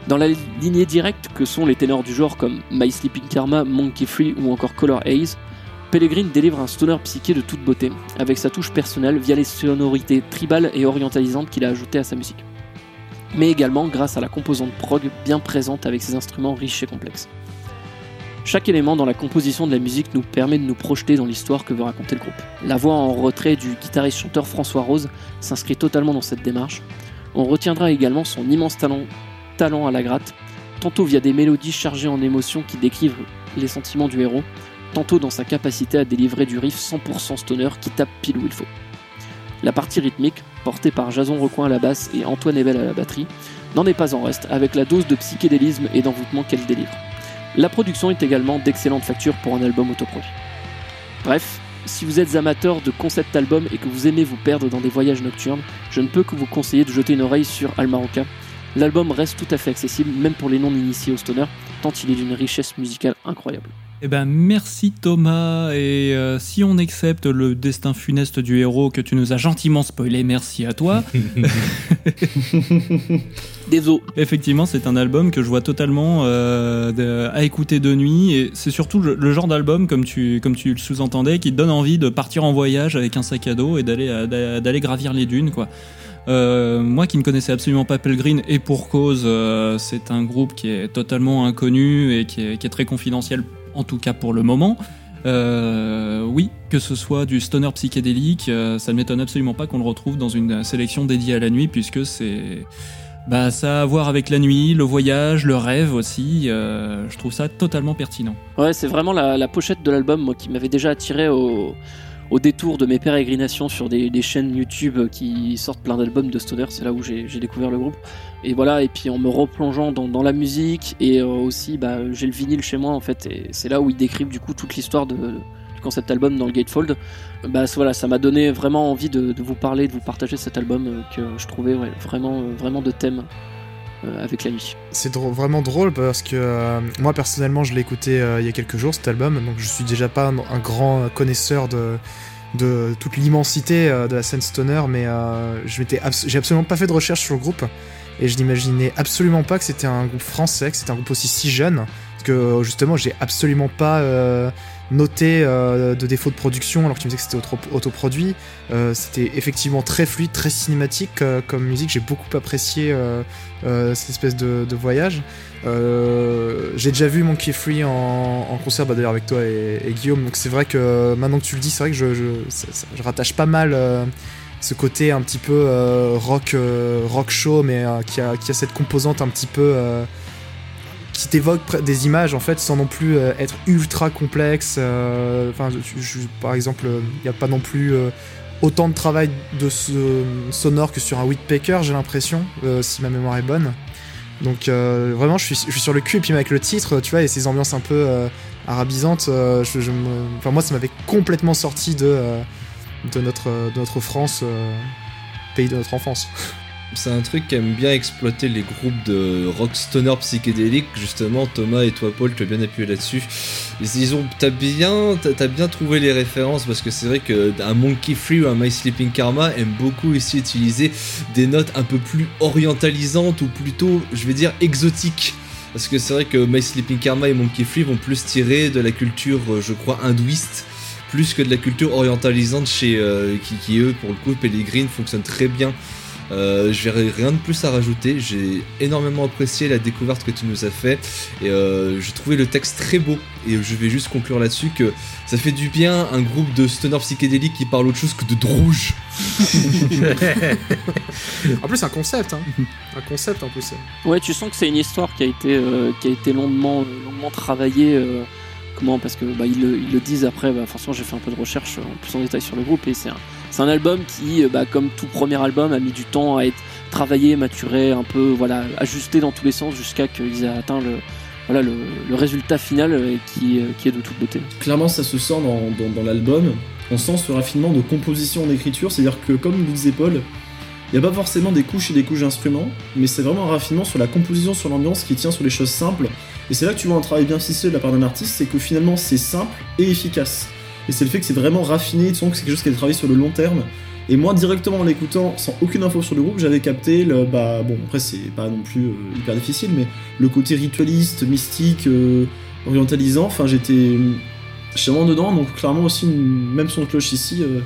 Dans la lignée directe que sont les ténors du genre comme My Sleeping Karma, Monkey Free ou encore Color Haze, Pellegrin délivre un stoner psyché de toute beauté, avec sa touche personnelle via les sonorités tribales et orientalisantes qu'il a ajoutées à sa musique. Mais également grâce à la composante prog bien présente avec ses instruments riches et complexes. Chaque élément dans la composition de la musique nous permet de nous projeter dans l'histoire que veut raconter le groupe. La voix en retrait du guitariste-chanteur François Rose s'inscrit totalement dans cette démarche. On retiendra également son immense talent, à la gratte, tantôt via des mélodies chargées en émotions qui décrivent les sentiments du héros, tantôt dans sa capacité à délivrer du riff 100% stoner qui tape pile où il faut. La partie rythmique, portée par Jason Recoin à la basse et Antoine Ebel à la batterie, n'en est pas en reste avec la dose de psychédélisme et d'envoûtement qu'elle délivre. La production est également d'excellente facture pour un album autoproduit. Bref, si vous êtes amateur de concept album et que vous aimez vous perdre dans des voyages nocturnes, je ne peux que vous conseiller de jeter une oreille sur Almaroca. L'album reste tout à fait accessible, même pour les non-initiés au stoner, tant il est d'une richesse musicale incroyable. Eh ben, merci Thomas. Et euh, si on accepte le destin funeste du héros que tu nous as gentiment spoilé, merci à toi. Désolé. Effectivement, c'est un album que je vois totalement euh, de- à écouter de nuit. Et c'est surtout le, le genre d'album, comme tu, comme tu le sous-entendais, qui te donne envie de partir en voyage avec un sac à dos et d'aller, d'a- d'aller gravir les dunes, quoi. Euh, moi qui ne connaissais absolument pas Pellegrin et pour cause, euh, c'est un groupe qui est totalement inconnu et qui est, qui est très confidentiel, en tout cas pour le moment. Euh, oui, que ce soit du stoner psychédélique, euh, ça ne m'étonne absolument pas qu'on le retrouve dans une sélection dédiée à la nuit, puisque c'est bah, ça a à voir avec la nuit, le voyage, le rêve aussi. euh, je trouve ça totalement pertinent. Ouais, c'est vraiment la, la pochette de l'album moi, qui m'avait déjà attiré au, au détour de mes pérégrinations sur des, chaînes YouTube qui sortent plein d'albums de stoner. C'est là où j'ai découvert le groupe. Et voilà, et puis en me replongeant dans, la musique et euh, aussi, bah, j'ai le vinyle chez moi en fait, et c'est là où ils décrivent du coup toute l'histoire de, du concept album dans le Gatefold. Bah voilà, ça m'a donné vraiment envie de, de vous parler, de vous partager cet album euh, que je trouvais vraiment, euh, vraiment de thème avec la. C'est vraiment drôle parce que euh, moi personnellement je l'ai écouté euh, il y a quelques jours cet album, donc je suis déjà pas un, grand connaisseur de, toute l'immensité euh, de la scène stoner, mais euh, j'ai absolument pas fait de recherche sur le groupe. Et je n'imaginais absolument pas que c'était un groupe français, que c'était un groupe aussi si jeune, parce que euh, justement j'ai absolument pas euh, noté euh, de défaut de production alors que tu me disais que c'était auto- autoproduit. Euh, c'était effectivement très fluide, très cinématique euh, comme musique. J'ai beaucoup apprécié cette espèce de, voyage. J'ai déjà vu Monkey Free en, concert, bah, d'ailleurs avec toi et, Guillaume. Donc c'est vrai que maintenant que tu le dis, c'est vrai que je, je, rattache pas mal ce côté un petit peu rock, rock show, mais qui, a, qui a cette composante un petit peu qui t'évoque des images en fait sans non plus euh, être ultra complexe. euh, Enfin, par exemple, il n'y a pas non plus euh, autant de travail de sonore que sur un Whitpecker, j'ai l'impression, euh, si ma mémoire est bonne. Donc euh, vraiment, je suis, sur le cul et puis avec le titre, tu vois, et ces ambiances un peu euh, arabisantes, euh, enfin moi, ça m'avait complètement sorti de euh, notre France, euh, pays de notre enfance. C'est un truc qu'aiment bien exploiter les groupes de rock stoner psychédélique. Justement, Thomas et toi, Paul, tu as bien appuyé là-dessus. Ils ont, t'as bien, t'as bien trouvé les références parce que c'est vrai que un Monkey Free ou un My Sleeping Karma aime beaucoup ici utiliser des notes un peu plus orientalisantes ou plutôt, je vais dire, exotiques. Parce que c'est vrai que My Sleeping Karma et Monkey Free vont plus tirer de la culture, euh, je crois, hindouiste, plus que de la culture orientalisante chez euh, qui, qui, eux, pour le coup, Pellegrin fonctionne très bien euh, j'ai rien de plus à rajouter. J'ai énormément apprécié la découverte que tu nous as fait et euh, j'ai trouvé le texte très beau. Et je vais juste conclure là-dessus que ça fait du bien un groupe de stoner psychédélique qui parle autre chose que de drouge. En plus, c'est un concept, hein. un concept en plus. Ouais, tu sens que c'est une histoire qui a été, euh, qui a été longuement, longuement travaillée. euh, comment Parce que bah, ils, le, ils le disent après. Bah, forcément, j'ai fait un peu de recherche euh, en plus en détail sur le groupe et c'est un, c'est un album qui, euh, bah, comme tout premier album, a mis du temps à être travaillé, maturé, un peu, voilà, ajusté dans tous les sens jusqu'à qu'ils aient atteint le, résultat final euh, qui, euh, qui est de toute beauté. Clairement, ça se sent dans, l'album. On sent ce raffinement de composition d'écriture, c'est-à-dire que, comme vous disait Paul, il n'y a pas forcément des couches et des couches d'instruments, mais c'est vraiment un raffinement sur la composition, sur l'ambiance qui tient sur les choses simples. Et c'est là que tu vois un travail bien ficelé de la part d'un artiste, c'est que finalement c'est simple et efficace. Et c'est le fait que c'est vraiment raffiné, tu sens que c'est quelque chose qui travaillé sur le long terme. Et moi, directement en l'écoutant, sans aucune info sur le groupe, j'avais capté le. Bah, bon, après, c'est pas non plus euh, hyper difficile, mais le côté ritualiste, mystique, euh, orientalisant. Enfin, j'étais. Je suis vraiment dedans, donc clairement aussi, même son cloche ici, euh,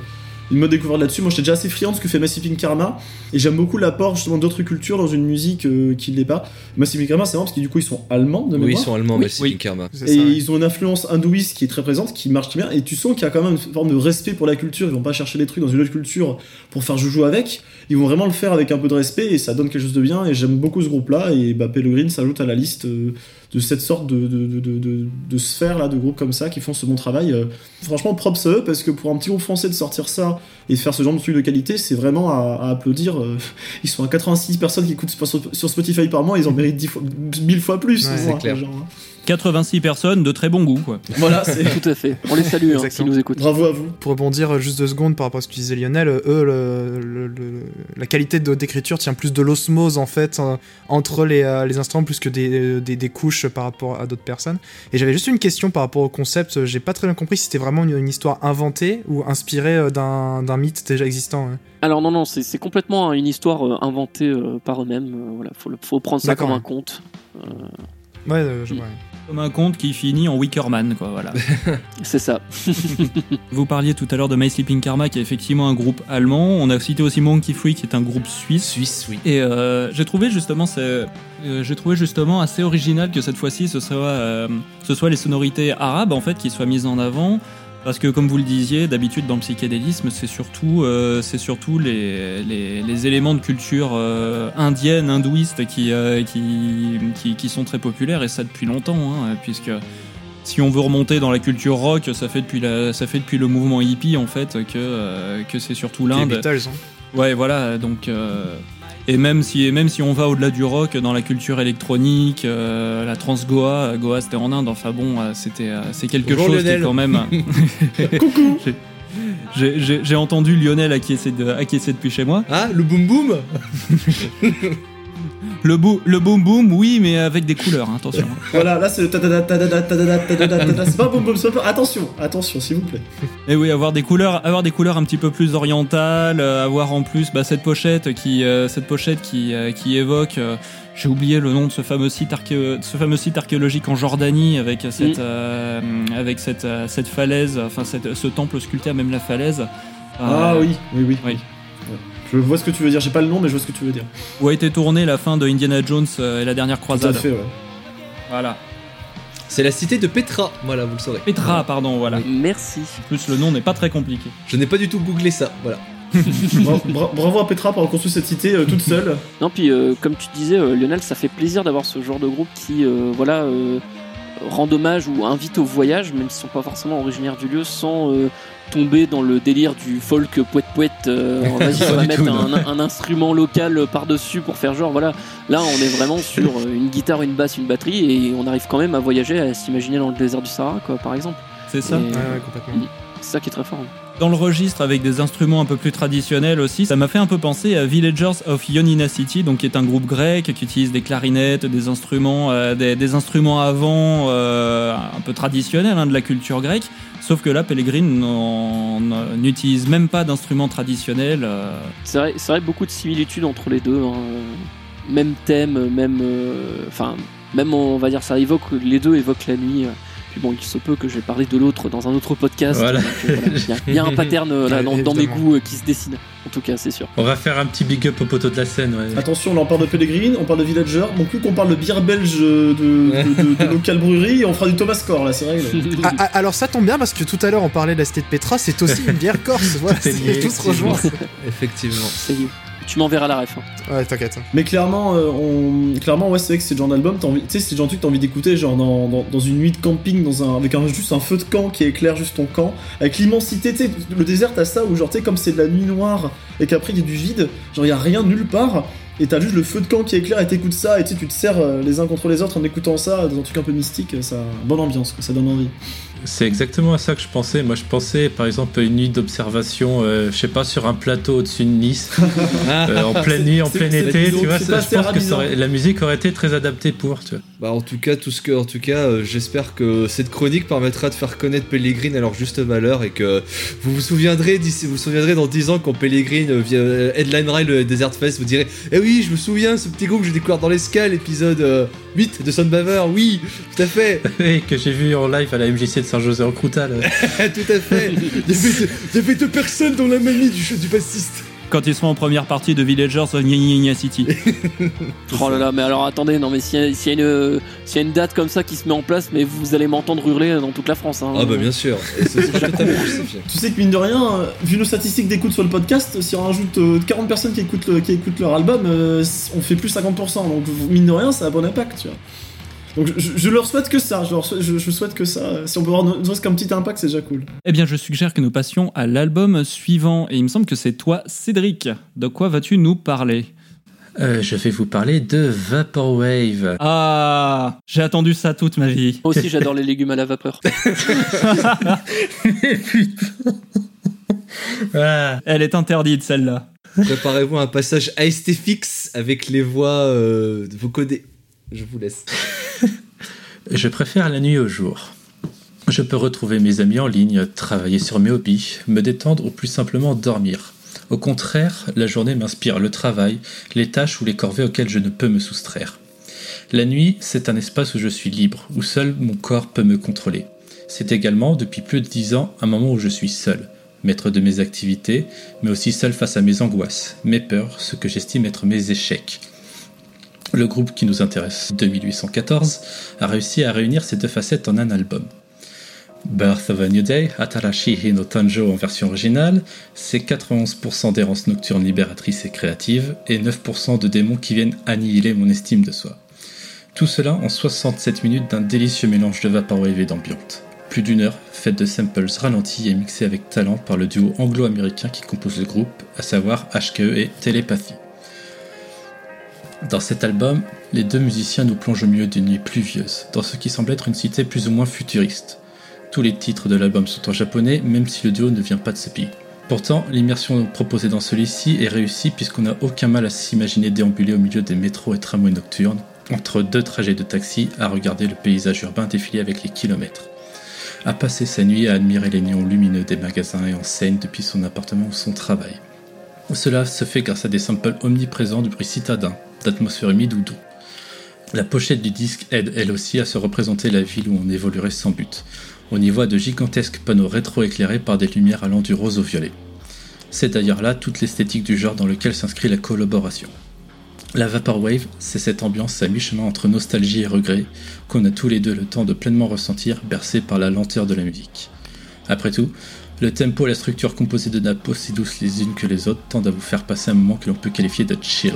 une mode découverte là-dessus. Moi, j'étais déjà assez friand de ce que fait Massive Pink Karma, et j'aime beaucoup l'apport justement d'autres cultures dans une musique euh, qui ne l'est pas. Massive Pink Karma, c'est marrant parce que du coup, ils sont allemands de Oui, ils mémoire. sont allemands, Oui, Massive oui. Karma. C'est Et ça, ouais. ils ont une influence hindouiste qui est très présente, qui marche très bien. Et tu sens qu'il y a quand même une forme de respect pour la culture. Ils vont pas chercher les trucs dans une autre culture pour faire joujou avec. Ils vont vraiment le faire avec un peu de respect et ça donne quelque chose de bien. Et j'aime beaucoup ce groupe-là. Et bah, Pellegrin s'ajoute à la liste euh, de cette sorte de, de, de, de, sphère là, de groupes comme ça qui font ce bon travail. Euh, franchement, props à eux parce que pour un petit groupe français de sortir ça et de faire ce genre de truc de qualité, c'est vraiment à, à applaudir. Euh, Ils sont à 86 personnes qui écoutent sur, Spotify par mois. Ils en méritent 10 fois, 1000 fois plus. Ouais, c'est clair. genre, hein. 86 personnes de très bon goût, quoi. Voilà, c'est. Tout à fait. On les salue hein, nous écoutent. Bravo à vous. Pour rebondir euh, juste deux secondes par rapport à ce que tu disais Lionel, euh, eux, le- le- le- la qualité de- d'écriture tient plus de l'osmose en fait euh, entre les, euh, les instruments plus que des, des, des couches par rapport à d'autres personnes. Et j'avais juste une question par rapport au concept, j'ai pas très bien compris si c'était vraiment une, une histoire inventée ou inspirée euh, d'un mythe déjà existant. hein. Alors non, non, c'est complètement une histoire euh, inventée euh, par eux-mêmes. euh, voilà, faut, prendre ça comme un ouais. conte. Ouais, euh, je Mm. Comme un conte qui finit en Wickerman, quoi, voilà. C'est ça. Vous parliez tout à l'heure de My Sleeping Karma, qui est effectivement un groupe allemand. On a cité aussi Monkey Free, qui est un groupe suisse. Suisse, oui. Et euh, j'ai trouvé justement, euh, j'ai trouvé justement assez original que cette fois-ci, ce soit, euh, ce soit les sonorités arabes en fait qui soient mises en avant. Parce que comme vous le disiez, d'habitude dans le psychédélisme, c'est surtout, euh, c'est surtout les, les, les éléments de culture euh, indienne, hindouiste qui, euh, qui, qui, qui sont très populaires et ça depuis longtemps, hein, puisque si on veut remonter dans la culture rock, ça fait depuis, la, ça fait depuis le mouvement hippie en fait que, euh, que c'est surtout Les l'Inde. Beatles, hein. Ouais, voilà, donc. Euh, et même si, même si on va au-delà du rock, dans la culture électronique, euh, la trans Goa, Goa c'était en Inde, enfin bon, euh, c'était, euh, c'est quelque Bonjour, chose qui est quand même. Coucou j'ai, entendu Lionel acquiescer, de, acquiescer depuis chez moi. Ah, le boom boom Le, bou, le boom boom, oui, mais avec des couleurs, hein, attention. Voilà, là c'est le. C'est pas boum boum, c'est pas. Attention, attention, s'il vous plaît. Et oui, avoir des couleurs, avoir des couleurs un petit peu plus orientales, euh, avoir en plus bah, cette pochette qui, euh, cette pochette qui, euh, qui évoque. euh, j'ai oublié le nom de ce fameux site, ce fameux site archéologique en Jordanie avec cette, Mm. euh, avec cette, euh, cette falaise, enfin cette- ce temple sculpté à même la falaise. Ah euh, oui, oui, oui. oui. Je vois ce que tu veux dire, j'ai pas le nom, mais je vois ce que tu veux dire. Où a été tournée la fin de Indiana Jones euh, et la dernière Tout à croisade. fait, ouais. Voilà. C'est la cité de Petra, voilà, vous le saurez. Petra, pardon, voilà. Merci. En plus, le nom n'est pas très compliqué. Je n'ai pas du tout googlé ça, voilà. Bra- bra- bravo à Petra pour avoir construit cette cité euh, toute seule. Non, puis euh, comme tu disais, euh, Lionel, ça fait plaisir d'avoir ce genre de groupe qui, euh, voilà, euh, rend hommage ou invite au voyage, même s'ils sont pas forcément originaires du lieu, sans euh, tomber dans le délire du folk poète poète. euh, Vas-y, on va mettre tout, un, un instrument local par dessus pour faire genre. Voilà, là, on est vraiment sur euh, une guitare, une basse, une batterie, et on arrive quand même à voyager, à s'imaginer dans le désert du Sahara, quoi, par exemple. C'est ça. Et Ouais, ouais, complètement. C'est ça qui est très fort. Dans le registre avec des instruments un peu plus traditionnels aussi, ça m'a fait un peu penser à Villagers of Ioannina City, donc qui est un groupe grec qui utilise des clarinettes, des instruments, euh, des, instruments avant euh, un peu traditionnels hein, de la culture grecque. Sauf que là, Pellegrin n'utilise même pas d'instruments traditionnels. euh. C'est vrai, beaucoup de similitudes entre les deux. hein. Même thème, même. Enfin, même on va dire ça évoque. Les deux évoquent la nuit. Euh. Puis bon, il se peut que j'ai parlé de l'autre dans un autre podcast. Voilà. donc, euh, voilà. Il y a- il y, a un pattern euh, là, dans, dans mes goûts euh, qui se dessine. En tout cas, c'est sûr. On va faire un petit big up au poteau de la scène. Ouais. Attention, là on parle de Pellegrin, on parle de Villager, mon coup qu'on parle de bière belge de, de, de, de local brewery et on fera du Thomas Core là, c'est vrai. là. Ah, ah, alors ça tombe bien parce que tout à l'heure on parlait de la cité de Petra, c'est aussi une bière corse. Voilà, Tout est c'est lié, tout se rejoint. Effectivement. Ça y est. Tu m'enverras la ref. hein. Ouais, t'inquiète. Mais clairement, euh, on... clairement ouais, c'est vrai que c'est le genre d'album, t'as envie... tu sais, c'est le genre de truc que t'as envie d'écouter, genre dans, dans, dans une nuit de camping, dans un... avec un, juste un feu de camp qui éclaire juste ton camp, avec l'immensité, tu sais, le désert, t'as ça où genre, tu sais, comme c'est de la nuit noire et qu'après il y a du vide, genre il y a rien nulle part. Et t'as juste le feu de camp qui éclaire et t'écoutes ça, et tu sais, tu te sers euh, les uns contre les autres en écoutant ça, dans un truc un peu mystique, ça bonne ambiance, quoi, ça donne envie. C'est exactement à ça que je pensais. Moi, je pensais par exemple à une nuit d'observation, euh, je sais pas, sur un plateau au-dessus de Nice, euh, en pleine nuit, en plein été, tu vois. ça- pas je pense que assez ça aurait- la musique aurait été très adaptée pour, tu vois. Bah en tout cas, tout ce que, en tout cas, euh, j'espère que cette chronique permettra de faire connaître Pellegrin à leur juste valeur et que vous vous souviendrez vous vous souviendrez dans 10 ans quand Pellegrin euh, via euh, headlinera le Desert Fest, vous direz, eh oui, je me souviens, ce petit groupe que j'ai découvert dans l'escale, épisode euh, 8 de Soundbaver, oui, tout à fait, Et que j'ai vu en live à la MJC de Saint-José en Croutal. tout à fait. Il y avait deux, il y avait deux personnes dans la mamie du, du bassiste. Quand ils seront en première partie de Villagers of Gna City. Oh là là, mais alors attendez, non mais s'il y, a- s'il y a une s'il y a une date comme ça qui se met en place, mais vous allez m'entendre hurler dans toute la France. Hein. Ah bah bien sûr, et. Tu sais que mine de rien, euh, vu nos statistiques d'écoute sur le podcast, si on rajoute euh, 40 personnes qui écoutent, le- qui écoutent leur album, euh, on fait plus 50%. Donc mine de rien, ça a bon impact, tu vois. Donc je, je leur souhaite que ça, je, leur souhaite, je, je souhaite que ça. Si on peut avoir ne serait-ce qu'un petit impact, c'est déjà cool. Eh bien, je suggère que nous passions à l'album suivant. Et il me semble que c'est toi, Cédric. De quoi vas-tu nous parler? Euh, je vais vous parler de Vaporwave. Ah J'ai attendu ça toute ma vie. Moi aussi j'adore les légumes à la vapeur. Ah, Elle est interdite, celle-là. Préparez-vous à un passage ASTFX avec les voix euh, vocodées. Je vous laisse. je préfère la nuit au jour. Je peux retrouver mes amis en ligne, travailler sur mes hobbies, me détendre ou plus simplement dormir. Au contraire, la journée m'inspire le travail, les tâches ou les corvées auxquelles je ne peux me soustraire. La nuit, c'est un espace où je suis libre, où seul mon corps peut me contrôler. C'est également, depuis plus de dix ans, un moment où je suis seul, maître de mes activités, mais aussi seul face à mes angoisses, mes peurs, ce que j'estime être mes échecs. Le groupe qui nous intéresse, 2814, a réussi à réunir ces deux facettes en un album. Birth of a New Day, Atarashi no Tanjo en version originale, c'est 91% d'errance nocturne libératrice et créative, et 9% de démons qui viennent annihiler mon estime de soi. Tout cela en 67 minutes d'un délicieux mélange de vaporwave et d'ambiante. Plus d'une heure, faite de samples ralentis et mixés avec talent par le duo anglo-américain qui compose le groupe, à savoir HKE et Télépathy. Dans cet album, les deux musiciens nous plongent au milieu d'une nuit pluvieuse, dans ce qui semble être une cité plus ou moins futuriste. Tous les titres de l'album sont en japonais, même si le duo ne vient pas de ce pays. Pourtant, l'immersion proposée dans celui-ci est réussie puisqu'on n'a aucun mal à s'imaginer déambuler au milieu des métros et tramways nocturnes, entre deux trajets de taxi, à regarder le paysage urbain défiler avec les kilomètres. À passer sa nuit à admirer les néons lumineux des magasins et enseignes depuis son appartement ou son travail. Cela se fait grâce à des samples omniprésents du bruit citadin, d'atmosphère humide ou doux. La pochette du disque aide elle aussi à se représenter la ville où on évoluerait sans but. On y voit de gigantesques panneaux rétro-éclairés par des lumières allant du rose au violet. C'est d'ailleurs là toute l'esthétique du genre dans lequel s'inscrit la collaboration. La Vaporwave, c'est cette ambiance à mi-chemin entre nostalgie et regret qu'on a tous les deux le temps de pleinement ressentir, bercé par la lenteur de la musique. Après tout, le tempo et la structure composée de nappes aussi douces les unes que les autres tendent à vous faire passer un moment que l'on peut qualifier de chill.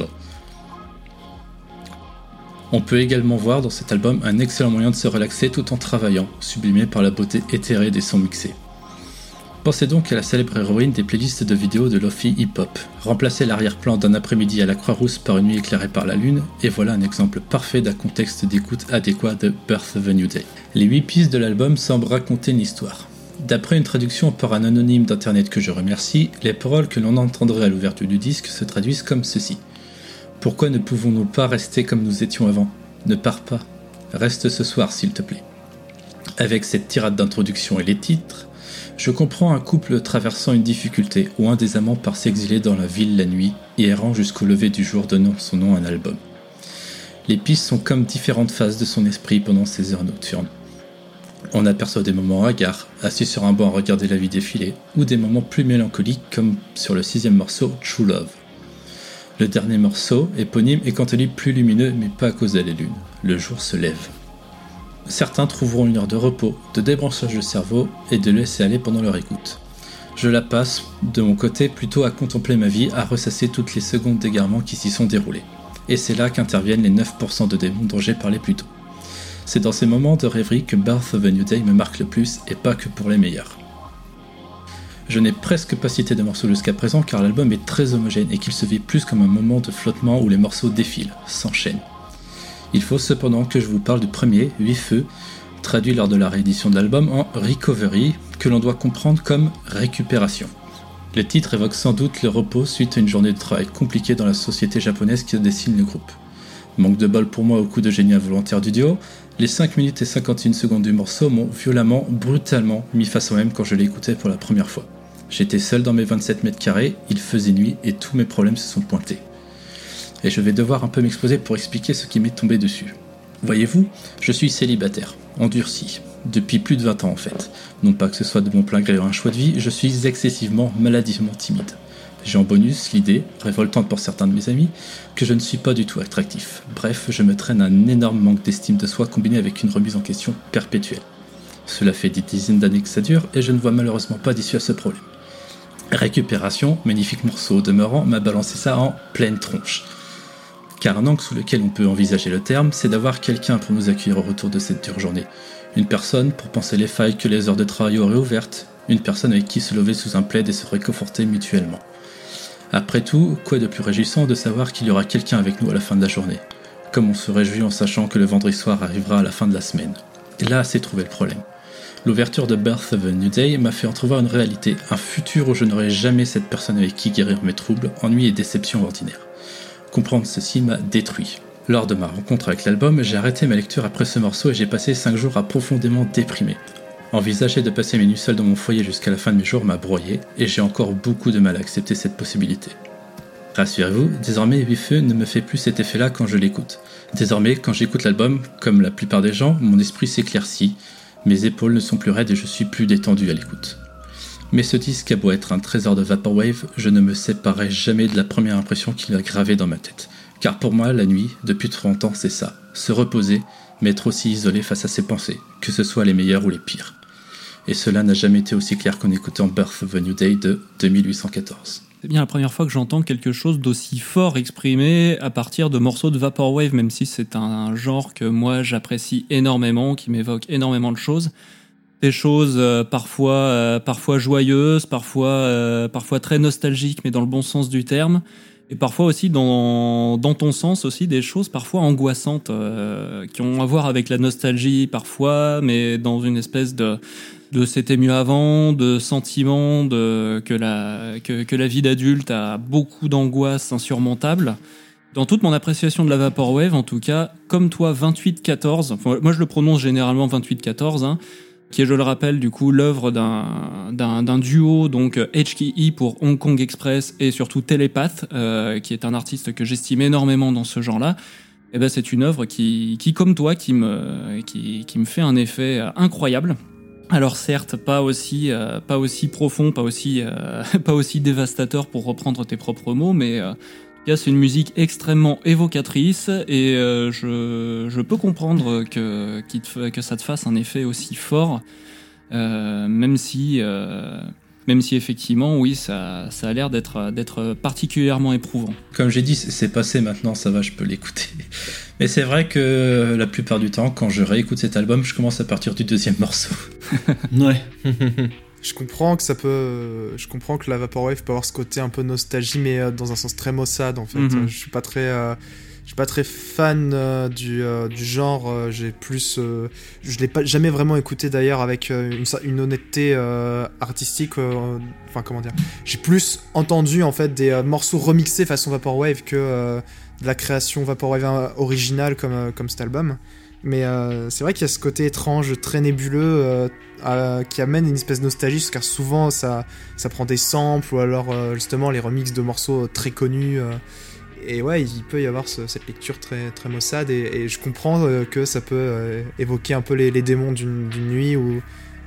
On peut également voir dans cet album un excellent moyen de se relaxer tout en travaillant, sublimé par la beauté éthérée des sons mixés. Pensez donc à la célèbre héroïne des playlists de vidéos de Lofi Hip Hop. Remplacez l'arrière-plan d'un après-midi à la Croix-Rousse par une nuit éclairée par la lune, et voilà un exemple parfait d'un contexte d'écoute adéquat de Birth of a New Day. Les 8 pistes de l'album semblent raconter une histoire. D'après une traduction par un anonyme d'internet que je remercie, les paroles que l'on entendrait à l'ouverture du disque se traduisent comme ceci. Pourquoi ne pouvons-nous pas rester comme nous étions avant? Ne pars pas. Reste ce soir, s'il te plaît. Avec cette tirade d'introduction et les titres, je comprends un couple traversant une difficulté où un des amants part s'exiler dans la ville la nuit et errant jusqu'au lever du jour donnant son nom à un album. Les pistes sont comme différentes phases de son esprit pendant ces heures nocturnes. On aperçoit des moments hagards, assis sur un banc à regarder la vie défiler, ou des moments plus mélancoliques comme sur le sixième morceau True Love. Le dernier morceau, éponyme, est quant à lui plus lumineux, mais pas à cause de la lune. Le jour se lève. Certains trouveront une heure de repos, de débranchage de cerveau et de laisser aller pendant leur écoute. Je la passe, de mon côté, plutôt à contempler ma vie, à ressasser toutes les secondes d'égarement qui s'y sont déroulées. Et c'est là qu'interviennent les 9% de démons dont j'ai parlé plus tôt. C'est dans ces moments de rêverie que Birth of a New Day me marque le plus, et pas que pour les meilleurs. Je n'ai presque pas cité de morceaux jusqu'à présent car l'album est très homogène et qu'il se vit plus comme un moment de flottement où les morceaux défilent, s'enchaînent. Il faut cependant que je vous parle du premier, 8 feux, traduit lors de la réédition de l'album en Recovery, que l'on doit comprendre comme récupération. Le titre évoque sans doute le repos suite à une journée de travail compliquée dans la société japonaise qui dessine le groupe. Manque de bol pour moi au coup de génie involontaire du duo, les 5 minutes et 51 secondes du morceau m'ont violemment, brutalement mis face au même quand je écouté pour la première fois. J'étais seul dans mes 27 mètres carrés, il faisait nuit et tous mes problèmes se sont pointés. Et je vais devoir un peu m'exposer pour expliquer ce qui m'est tombé dessus. Voyez-vous, je suis célibataire, endurci, depuis plus de 20 ans en fait. Non pas que ce soit de mon plein gré ou un choix de vie, je suis excessivement, maladivement timide. J'ai en bonus l'idée, révoltante pour certains de mes amis, que je ne suis pas du tout attractif. Bref, je me traîne un énorme manque d'estime de soi combiné avec une remise en question perpétuelle. Cela fait des dizaines d'années que ça dure et je ne vois malheureusement pas d'issue à ce problème. Récupération, magnifique morceau au demeurant, m'a balancé ça en pleine tronche. Car un angle sous lequel on peut envisager le terme, c'est d'avoir quelqu'un pour nous accueillir au retour de cette dure journée. Une personne pour penser les failles que les heures de travail auraient ouvertes. Une personne avec qui se lever sous un plaid et se réconforter mutuellement. Après tout, quoi de plus réjouissant de savoir qu'il y aura quelqu'un avec nous à la fin de la journée? Comme on se réjouit en sachant que le vendredi soir arrivera à la fin de la semaine. Et là, c'est trouvé le problème. L'ouverture de Birth of a New Day m'a fait entrevoir une réalité, un futur où je n'aurai jamais cette personne avec qui guérir mes troubles, ennuis et déceptions ordinaires. Comprendre ceci m'a détruit. Lors de ma rencontre avec l'album, j'ai arrêté ma lecture après ce morceau et j'ai passé 5 jours à profondément déprimer. Envisager de passer mes nuits seul dans mon foyer jusqu'à la fin de mes jours m'a broyé, et j'ai encore beaucoup de mal à accepter cette possibilité. Rassurez-vous, désormais Feu ne me fait plus cet effet-là quand je l'écoute. Désormais, quand j'écoute l'album, comme la plupart des gens, mon esprit s'éclaircit, mes épaules ne sont plus raides et je suis plus détendu à l'écoute. Mais ce disque a beau être un trésor de Vaporwave, je ne me séparerai jamais de la première impression qu'il a gravée dans ma tête. Car pour moi, la nuit, depuis trop longtemps, c'est ça. Se reposer, mais être aussi isolé face à ses pensées, que ce soit les meilleures ou les pires. Et cela n'a jamais été aussi clair qu'en écoutant Birth of a New Day de 2814. C'est bien la première fois que j'entends quelque chose d'aussi fort exprimé à partir de morceaux de Vaporwave, même si c'est un genre que moi j'apprécie énormément, qui m'évoque énormément de choses. Des choses euh, parfois, euh, parfois joyeuses, parfois, euh, parfois très nostalgiques, mais dans le bon sens du terme. Et parfois aussi dans, dans ton sens aussi des choses parfois angoissantes euh, qui ont à voir avec la nostalgie parfois, mais dans une espèce de de c'était mieux avant, de sentiment de que la que, que la vie d'adulte a beaucoup d'angoisses insurmontables. Dans toute mon appréciation de la Vaporwave, en tout cas, comme toi, 2814, enfin, moi je le prononce généralement 2814, hein, qui est, je le rappelle, du coup, l'œuvre d'un, duo, donc HKE pour Hong Kong Express et surtout Telepath, euh, qui est un artiste que j'estime énormément dans ce genre-là. Et ben, c'est une œuvre qui, qui, comme toi, qui me, qui, qui me fait un effet euh, incroyable. Alors certes, pas aussi, euh, pas aussi profond, pas aussi, euh, pas aussi dévastateur pour reprendre tes propres mots, mais euh, c'est une musique extrêmement évocatrice et euh, je, je peux comprendre que, que ça te fasse un effet aussi fort, euh, même si, même si effectivement, oui, ça, ça a l'air d'être, d'être particulièrement éprouvant. Comme j'ai dit, c'est- passé maintenant, ça va, je peux l'écouter. Mais c'est vrai que la plupart du temps, quand je réécoute cet album, je commence à partir du deuxième morceau. Ouais. Je comprends que ça peut. Je comprends que la Vaporwave peut avoir ce côté un peu nostalgie, mais euh, dans un sens très maussade en fait. Mhm. Euh, Je suis pas très. Je suis pas très fan euh, du, euh, du genre. euh, J'ai plus. Je l'ai pas jamais vraiment écouté d'ailleurs avec une, honnêteté artistique. Enfin comment dire. J'ai plus entendu en fait des morceaux remixés façon Vaporwave que de la création Vaporwave originale comme comme cet album. Mais c'est vrai qu'il y a ce côté étrange, très nébuleux, qui amène une espèce de nostalgie, car souvent ça, ça prend des samples ou alors justement les remixes de morceaux très connus. Et ouais, il peut y avoir ce- cette lecture très, très maussade, et, je comprends euh, que ça peut euh, évoquer un peu les, démons d'une nuit ou,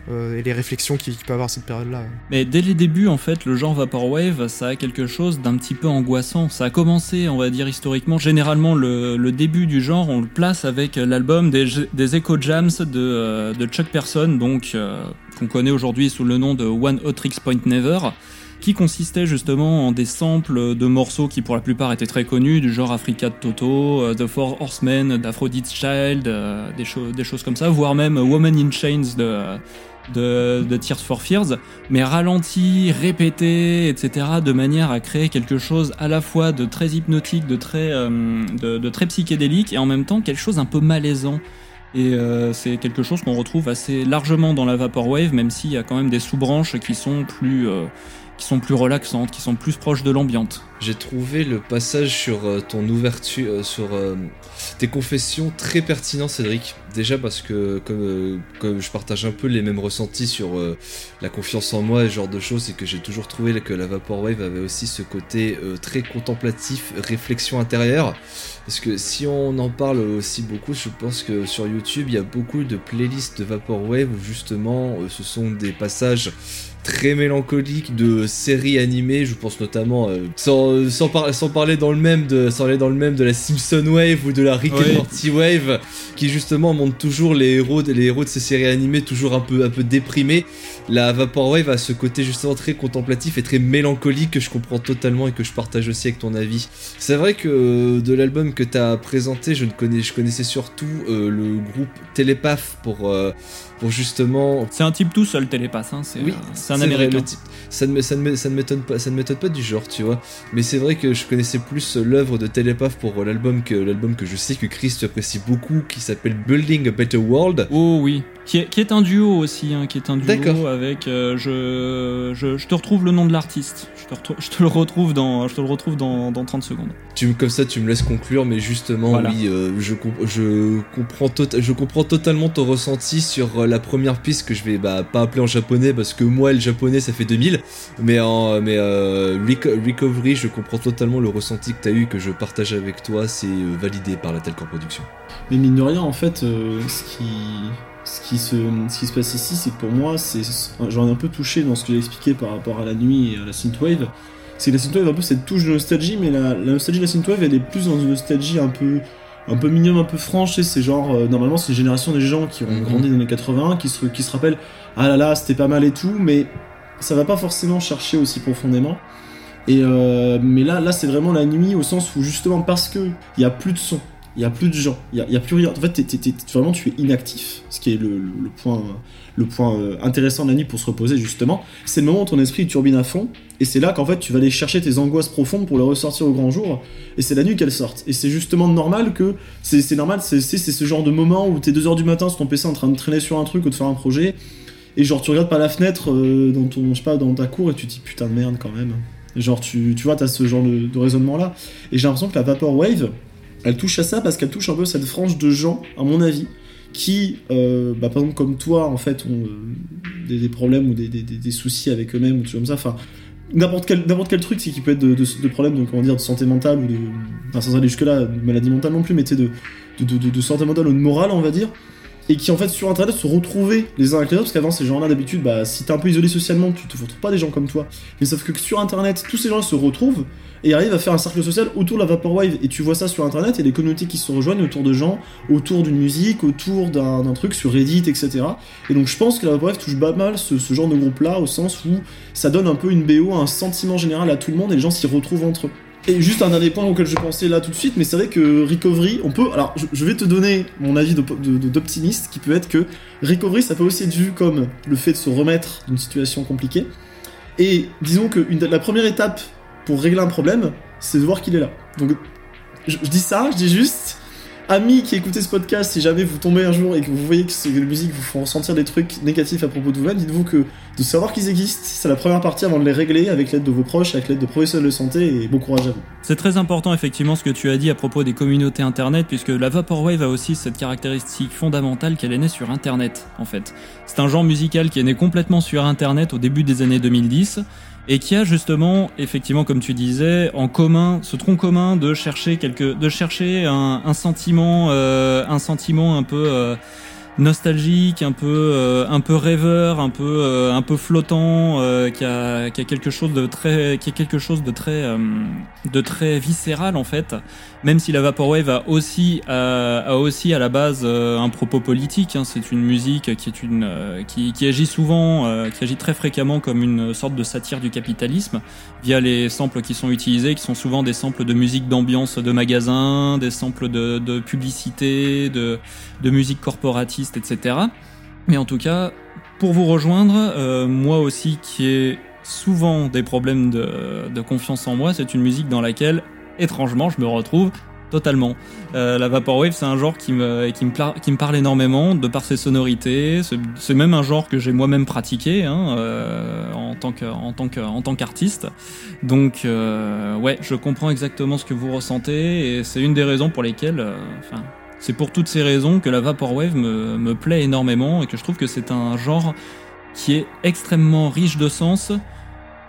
euh, et les réflexions qu'il peut avoir cette période-là. Mais dès les débuts, en fait, le genre Vaporwave, ça a quelque chose d'un petit peu angoissant. Ça a commencé, on va dire, historiquement. Généralement, le, début du genre, on le place avec l'album des, Echo Jams de, Chuck Person, donc, qu'on connaît aujourd'hui sous le nom de One Hot Tricks Point Never, qui consistait justement en des samples de morceaux qui, pour la plupart, étaient très connus, du genre Africa de Toto, euh, The Four Horsemen d'Aphrodite's Child, euh, des, des choses comme ça, voire même Woman in Chains de, de, Tears for Fears mais ralenti, répété, etc., de manière à créer quelque chose à la fois de très hypnotique, de très, euh, de, très psychédélique, et en même temps quelque chose un peu malaisant. Et c'est quelque chose qu'on retrouve assez largement dans la Vaporwave, même s'il y a quand même des sous-branches qui sont plus, euh, qui sont plus relaxantes, qui sont plus proches de l'ambiance. J'ai trouvé le passage sur euh, ton ouverture, euh, sur euh, tes confessions très pertinent, Cédric. Déjà parce que comme, comme je partage un peu les mêmes ressentis sur la confiance en moi et ce genre de choses, c'est que j'ai toujours trouvé que la Vaporwave avait aussi ce côté très contemplatif, réflexion intérieure. Parce que si on en parle aussi beaucoup, je pense que sur YouTube, il y a beaucoup de playlists de Vaporwave où justement ce sont des passages très mélancoliques de séries animées. Je pense notamment, euh, sans, sans, par- sans parler dans le même de, sans aller dans le même de la Simpson Wave ou de la Rick and Morty Wave, qui justement montre toujours les héros, de- les héros de ces séries animées toujours un peu, un peu déprimés. La Vaporwave a ce côté justement très contemplatif et très mélancolique que je comprends totalement et que je partage aussi avec ton avis. C'est vrai que euh, de l'album que tu as présenté, je, ne connais, je connaissais surtout euh, le groupe Télépath pour, euh, pour justement C'est un type tout seul, Télépasse, hein, c'est oui, euh, c'est un vrai, américain. le type- ça ne me- ça ne me- ça ne m'étonne pas, ça ne m'étonne pas du genre, tu vois. Mais c'est vrai que je connaissais plus l'œuvre de Telepath pour l'album que l'album que je sais que Chris apprécie beaucoup, qui s'appelle Building a Better World. Oh oui, qui est, qui est un duo aussi, hein, qui est un duo avec. euh, je, je, je te retrouve le nom de l'artiste. Je te, retrou- je te le retrouve dans, je te le retrouve dans, dans 30 secondes. Tu me- comme ça, tu me laisses conclure, mais justement, Voilà. oui, euh, je, com- je comprends tota- je comprends totalement ton ressenti sur euh, la première piste que je vais bah, pas appeler en japonais parce que moi, le japonais, ça fait 2000, mais en mais euh, Reco- Recovery, je comprends totalement le ressenti que tu as eu, que je partage avec toi, c'est validé par la Telcor Production. Mais mine de rien, en fait, euh, ce, qui, ce, qui se, ce qui se passe ici, c'est que pour moi, c'est, j'en ai un peu touché dans ce que j'ai expliqué par rapport à la nuit et à la synthwave. C'est que la synthwave a un peu cette touche de nostalgie, mais la, la nostalgie de la synthwave, elle est plus dans une nostalgie un peu, un peu mignonne, un peu franche. C'est genre, euh, normalement, c'est une génération des gens qui ont Mhm. grandi dans les 80, qui se, qui se rappellent, ah là là, c'était pas mal et tout, mais ça va pas forcément chercher aussi profondément. Et euh, mais là, là, c'est vraiment la nuit au sens où justement parce que il y a plus de son, il y a plus de gens, il y a, plus rien. En fait, t'es- t'es- vraiment tu es inactif, ce qui est le, point, euh, intéressant de la nuit pour se reposer justement. C'est le moment où ton esprit turbine à fond, et c'est là qu'en fait tu vas aller chercher tes angoisses profondes pour les ressortir au grand jour. Et c'est la nuit qu'elles sortent. Et c'est justement normal que c'est normal, c'est ce genre de moment où t'es 2h du matin sur ton PC en train de traîner sur un truc ou de faire un projet. Et genre tu regardes par la fenêtre euh, dans ton je sais pas dans ta cour et tu te dis putain de merde quand même. Genre tu, tu vois t'as ce genre de, de raisonnement là. Et j'ai l'impression que la Vaporwave elle touche à ça parce qu'elle touche un peu cette frange de gens à mon avis qui euh, bah, par exemple comme toi en fait ont euh, des, problèmes ou des, soucis avec eux-mêmes ou choses comme ça. Enfin n'importe quel truc c'est qui peut être de, problèmes de santé mentale ou de enfin sans aller jusque là de maladie mentale non plus mais tu de santé mentale ou de morale on va dire et qui en fait sur internet se retrouvaient les uns avec les autres parce qu'avant ces gens-là d'habitude bah si t'es un peu isolé socialement tu te retrouves pas des gens comme toi. Mais sauf que sur internet tous ces gens se retrouvent et arrivent à faire un cercle social autour de la Vaporwave. Et tu vois ça sur internet il y a des communautés qui se rejoignent autour de gens autour d'une musique autour d'un truc sur Reddit etc et donc je pense que la Vaporwave touche pas mal ce, ce genre de groupe là au sens où ça donne un peu une BO un sentiment général à tout le monde et les gens s'y retrouvent entre eux et juste un dernier point auquel je pensais là tout de suite, mais c'est vrai que Recovery, on peut. Alors, je, vais te donner mon avis d'optimiste, qui peut être que Recovery, ça peut aussi être vu comme le fait de se remettre d'une situation compliquée. Et disons que la première étape pour régler un problème, c'est de voir qu'il est là. Donc, je dis ça, je dis juste, amis qui écoutez ce podcast, si jamais vous tombez un jour et que vous voyez que ces musiques vous font ressentir des trucs négatifs à propos de vous-même, dites-vous que de savoir qu'ils existent, c'est la première partie avant de les régler avec l'aide de vos proches, avec l'aide de professionnels de santé, et bon courage à vous. C'est très important effectivement ce que tu as dit à propos des communautés internet, puisque la Vaporwave a aussi cette caractéristique fondamentale qu'elle est née sur internet en fait. C'est un genre musical qui est né complètement sur internet au début des années 2010 et qui a justement, effectivement, comme tu disais, en commun, ce tronc commun de chercher quelque, de chercher un, sentiment, euh, un sentiment un peu euh, nostalgique, un peu, euh, un peu rêveur, un peu, euh, un peu flottant, euh, qui a, qui a quelque chose de très, qui a quelque chose de très, euh, de très viscéral en fait. Même si la vaporwave a aussi, a, a aussi à la base euh, un propos politique. hein. C'est une musique qui est une, euh, qui, qui agit souvent, qui agit très fréquemment comme une sorte de satire du capitalisme via les samples qui sont utilisés, qui sont souvent des samples de musique d'ambiance de magasin, des samples de, de publicité, de, de musique corporatiste, etc. Mais en tout cas, pour vous rejoindre, euh, moi aussi qui ai souvent des problèmes de, confiance en moi, c'est une musique dans laquelle, étrangement, je me retrouve Totalement. Euh, la Vaporwave, c'est un genre qui me, parle énormément de par ses sonorités. C'est- même un genre que j'ai moi-même pratiqué hein, euh, en tant qu'artiste. Donc, euh, ouais, je comprends exactement ce que vous ressentez et c'est une des raisons pour lesquelles, c'est pour toutes ces raisons que la Vaporwave me, me plaît énormément et que je trouve que c'est un genre qui est extrêmement riche de sens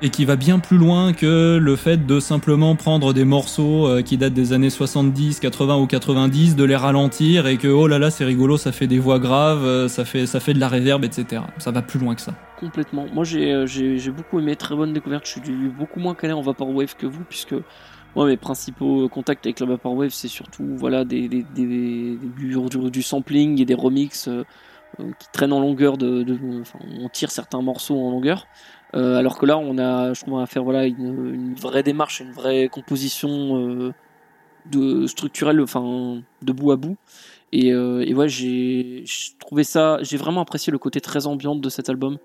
et qui va bien plus loin que le fait de simplement prendre des morceaux euh, qui datent des années 70, 80 ou 90, de les ralentir et que oh là là c'est rigolo, ça fait des voix graves, euh, ça fait ça fait de la réverb, etc. Ça va plus loin que ça. Complètement. Moi, j'ai euh, beaucoup aimé, très bonne découverte. Je suis beaucoup moins calé en Vaporwave que vous, puisque moi, mes principaux contacts avec la Vaporwave, c'est surtout voilà, des, des, du, sampling et des remixes euh, euh, qui traînent en longueur. De, on tire certains morceaux en longueur. Euh, alors que là, on a, je trouve, à faire voilà, une, une vraie démarche, une vraie composition de, structurelle, enfin, de bout à bout. Et, et ouais, j'ai trouvé ça, j'ai vraiment apprécié le côté très ambiant de cet album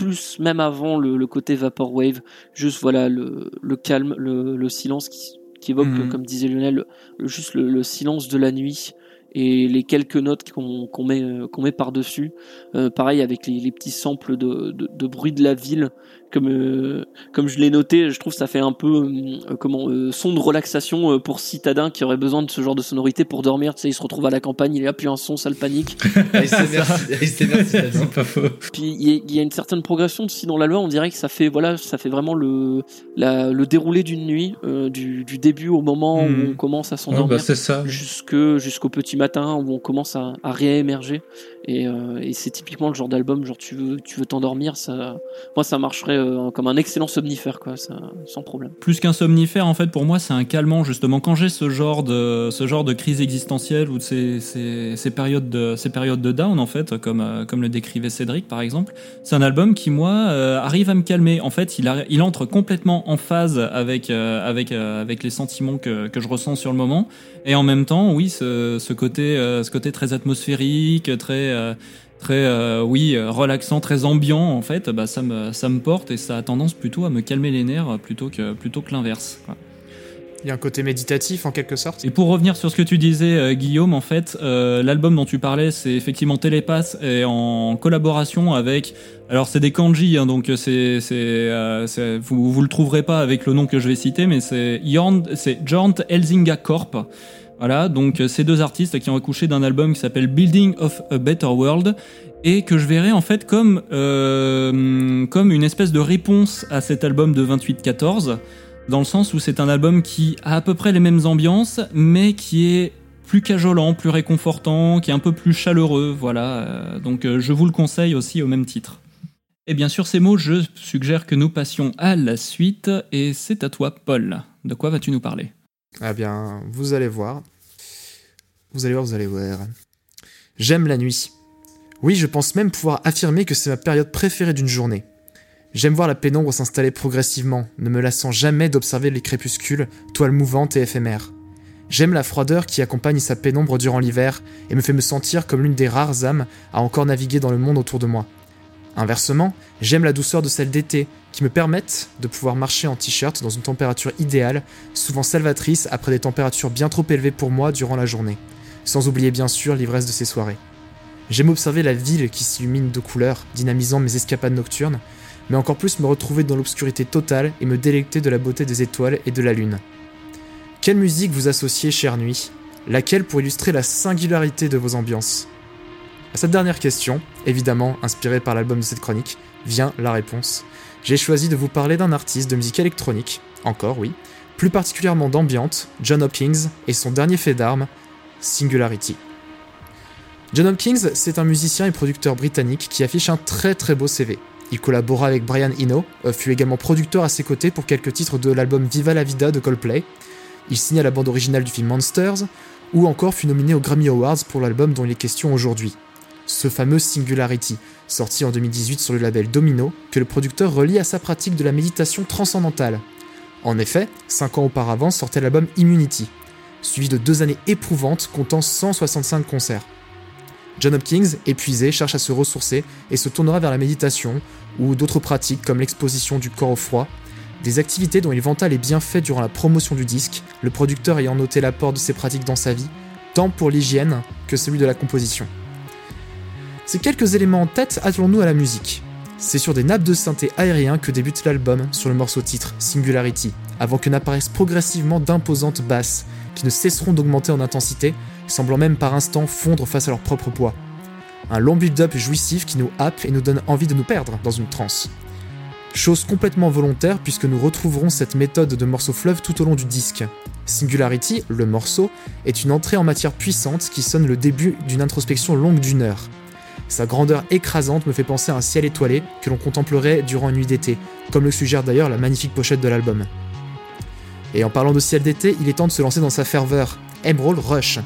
plus même avant le, le côté vaporwave, juste voilà le, le calme, le, le silence qui, qui évoque, Mhm. comme disait Lionel, juste le, le silence de la nuit et les quelques notes qu'on met, qu'on met par-dessus. Euh, pareil avec les, les petits samples de, de, de bruit de la ville, comme, euh, comme je l'ai noté, je trouve que ça fait un peu euh, comment euh, son de relaxation euh, pour citadin qui aurait besoin de ce genre de sonorité pour dormir. Tu sais, il se retrouve à la campagne, il est là, puis un son, ça le panique. C'est pas faux. Puis il y, a- il y a une certaine progression aussi dans la loi. On dirait que ça fait voilà, ça fait vraiment le la, le déroulé d'une nuit, euh, du, du début au moment Mhm. où on commence à Ouais, s'endormir, bah, c'est ça. jusque jusqu'au petit matin où on commence à, à réémerger. Et, euh, et c'est typiquement le genre d'album, genre tu veux tu veux t'endormir, ça, moi ça marcherait euh, comme un excellent somnifère quoi, sans problème. Plus qu'un somnifère, en fait, pour moi, c'est un calmant justement. Quand j'ai ce genre de ce genre de crise existentielle ou de ces, ces, périodes de ces périodes de down, en fait, comme euh, comme le décrivait Cédric par exemple, c'est un album qui moi arrive à me calmer. En fait, il il entre complètement en phase avec avec avec les sentiments que que je ressens sur le moment. Et en même temps, oui, ce, ce côté euh, ce côté très atmosphérique, très euh, très euh, oui relaxant, très ambiant en fait, bah ça me ça me porte et ça a tendance plutôt à me calmer les nerfs plutôt que plutôt que l'inverse. quoi. Il y a un côté méditatif en quelque sorte. Et pour revenir sur ce que tu disais, euh, Guillaume, en fait, euh, l'album dont tu parlais, c'est effectivement Télépasse et en collaboration avec. Alors c'est des kanji, hein, donc c'est c'est euh, c'est- vous vous le trouverez pas avec le nom que je vais citer, mais c'est Jorn, Elzinga Corp. Voilà, donc euh, ces deux artistes qui ont accouché d'un album qui s'appelle Building of a Better World et que je verrais en fait comme euh, comme une espèce de réponse à cet album de 28-14 dans le sens où c'est un album qui a à peu près les mêmes ambiances, mais qui est plus cajolant, plus réconfortant, qui est un peu plus chaleureux, voilà. Euh, Donc euh, je vous le conseille aussi au même titre. Et bien sûr, ces mots, je suggère que nous passions à la suite, et c'est à toi, Paul. De quoi vas-tu nous parler? Ah bien, vous allez voir. Vous allez voir, vous allez voir. J'aime la nuit. Oui, je pense même pouvoir affirmer que c'est ma période préférée d'une journée. J'aime voir la pénombre s'installer progressivement, ne me lassant jamais d'observer les crépuscules, toiles mouvantes et éphémères. J'aime la froideur qui accompagne sa pénombre durant l'hiver et me fait me sentir comme l'une des rares âmes à encore naviguer dans le monde autour de moi. Inversement, j'aime la douceur de celles d'été qui me permettent de pouvoir marcher en t-shirt dans une température idéale, souvent salvatrice après des températures bien trop élevées pour moi durant la journée. Sans oublier bien sûr l'ivresse de ces soirées. J'aime observer la ville qui s'illumine de couleurs, dynamisant mes escapades nocturnes, mais encore plus me retrouver dans l'obscurité totale et me délecter de la beauté des étoiles et de la lune. Quelle musique vous associez, chère nuit? Laquelle pour illustrer la singularité de vos ambiances? Cette dernière question, évidemment inspirée par l'album de cette chronique, vient la réponse. J'ai choisi de vous parler d'un artiste de musique électronique, encore oui, plus particulièrement d'ambiante, John Hopkins, et son dernier fait d'armes, Singularity. John Hopkins, c'est un musicien et producteur britannique qui affiche un très très beau CV. Il collabora avec Brian Eno, euh, fut également producteur à ses côtés pour quelques titres de l'album Viva la Vida de Coldplay. Il signa la bande originale du film Monsters, ou encore fut nominé aux Grammy Awards pour l'album dont il est question aujourd'hui. Ce fameux Singularity, sorti en 2018 sur le label Domino, que le producteur relie à sa pratique de la méditation transcendantale. En effet, 5 ans auparavant sortait l'album Immunity, suivi de deux années éprouvantes comptant 165 concerts. John Hopkins, épuisé, cherche à se ressourcer et se tournera vers la méditation ou d'autres pratiques comme l'exposition du corps au froid, Des activités dont il vanta les bienfaits durant la promotion du disque, le producteur ayant noté l'apport de ces pratiques dans sa vie, tant pour l'hygiène que celui de la composition. Ces quelques éléments en tête, attelons-nous à la musique. C'est sur des nappes de synthé aérien que débute l'album sur le morceau titre Singularity, avant que n'apparaissent progressivement d'imposantes basses, qui ne cesseront d'augmenter en intensité, semblant même par instants fondre face à leur propre poids. Un long build-up jouissif qui nous happe et nous donne envie de nous perdre dans une transe. Chose complètement volontaire puisque nous retrouverons cette méthode de morceau fleuve tout au long du disque. Singularity, le morceau, est une entrée en matière puissante qui sonne le début d'une introspection longue d'une heure. Sa grandeur écrasante me fait penser à un ciel étoilé que l'on contemplerait durant une nuit d'été, comme le suggère d'ailleurs la magnifique pochette de l'album. Et en parlant de ciel d'été, il est temps de se lancer dans sa ferveur. Emerald Rush,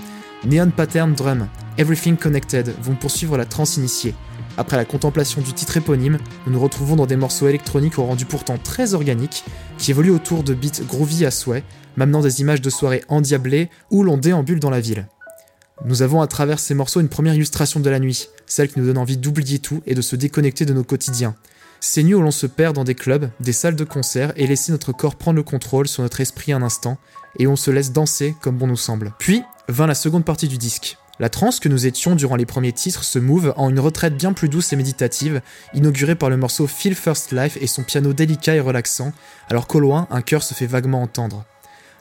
Neon Pattern Drum, Everything Connected vont poursuivre la transe initiée. Après la contemplation du titre éponyme, nous nous retrouvons dans des morceaux électroniques au rendu pourtant très organique, qui évoluent autour de beats groovy à souhait, m'amenant des images de soirées endiablées où l'on déambule dans la ville. Nous avons à travers ces morceaux une première illustration de la nuit, celle qui nous donne envie d'oublier tout et de se déconnecter de nos quotidiens. Ces nuits où l'on se perd dans des clubs, des salles de concert et laisser notre corps prendre le contrôle sur notre esprit un instant, et on se laisse danser comme bon nous semble. Puis vint la seconde partie du disque. La transe que nous étions durant les premiers titres se move en une retraite bien plus douce et méditative, inaugurée par le morceau Feel First Life et son piano délicat et relaxant, alors qu'au loin, un cœur se fait vaguement entendre.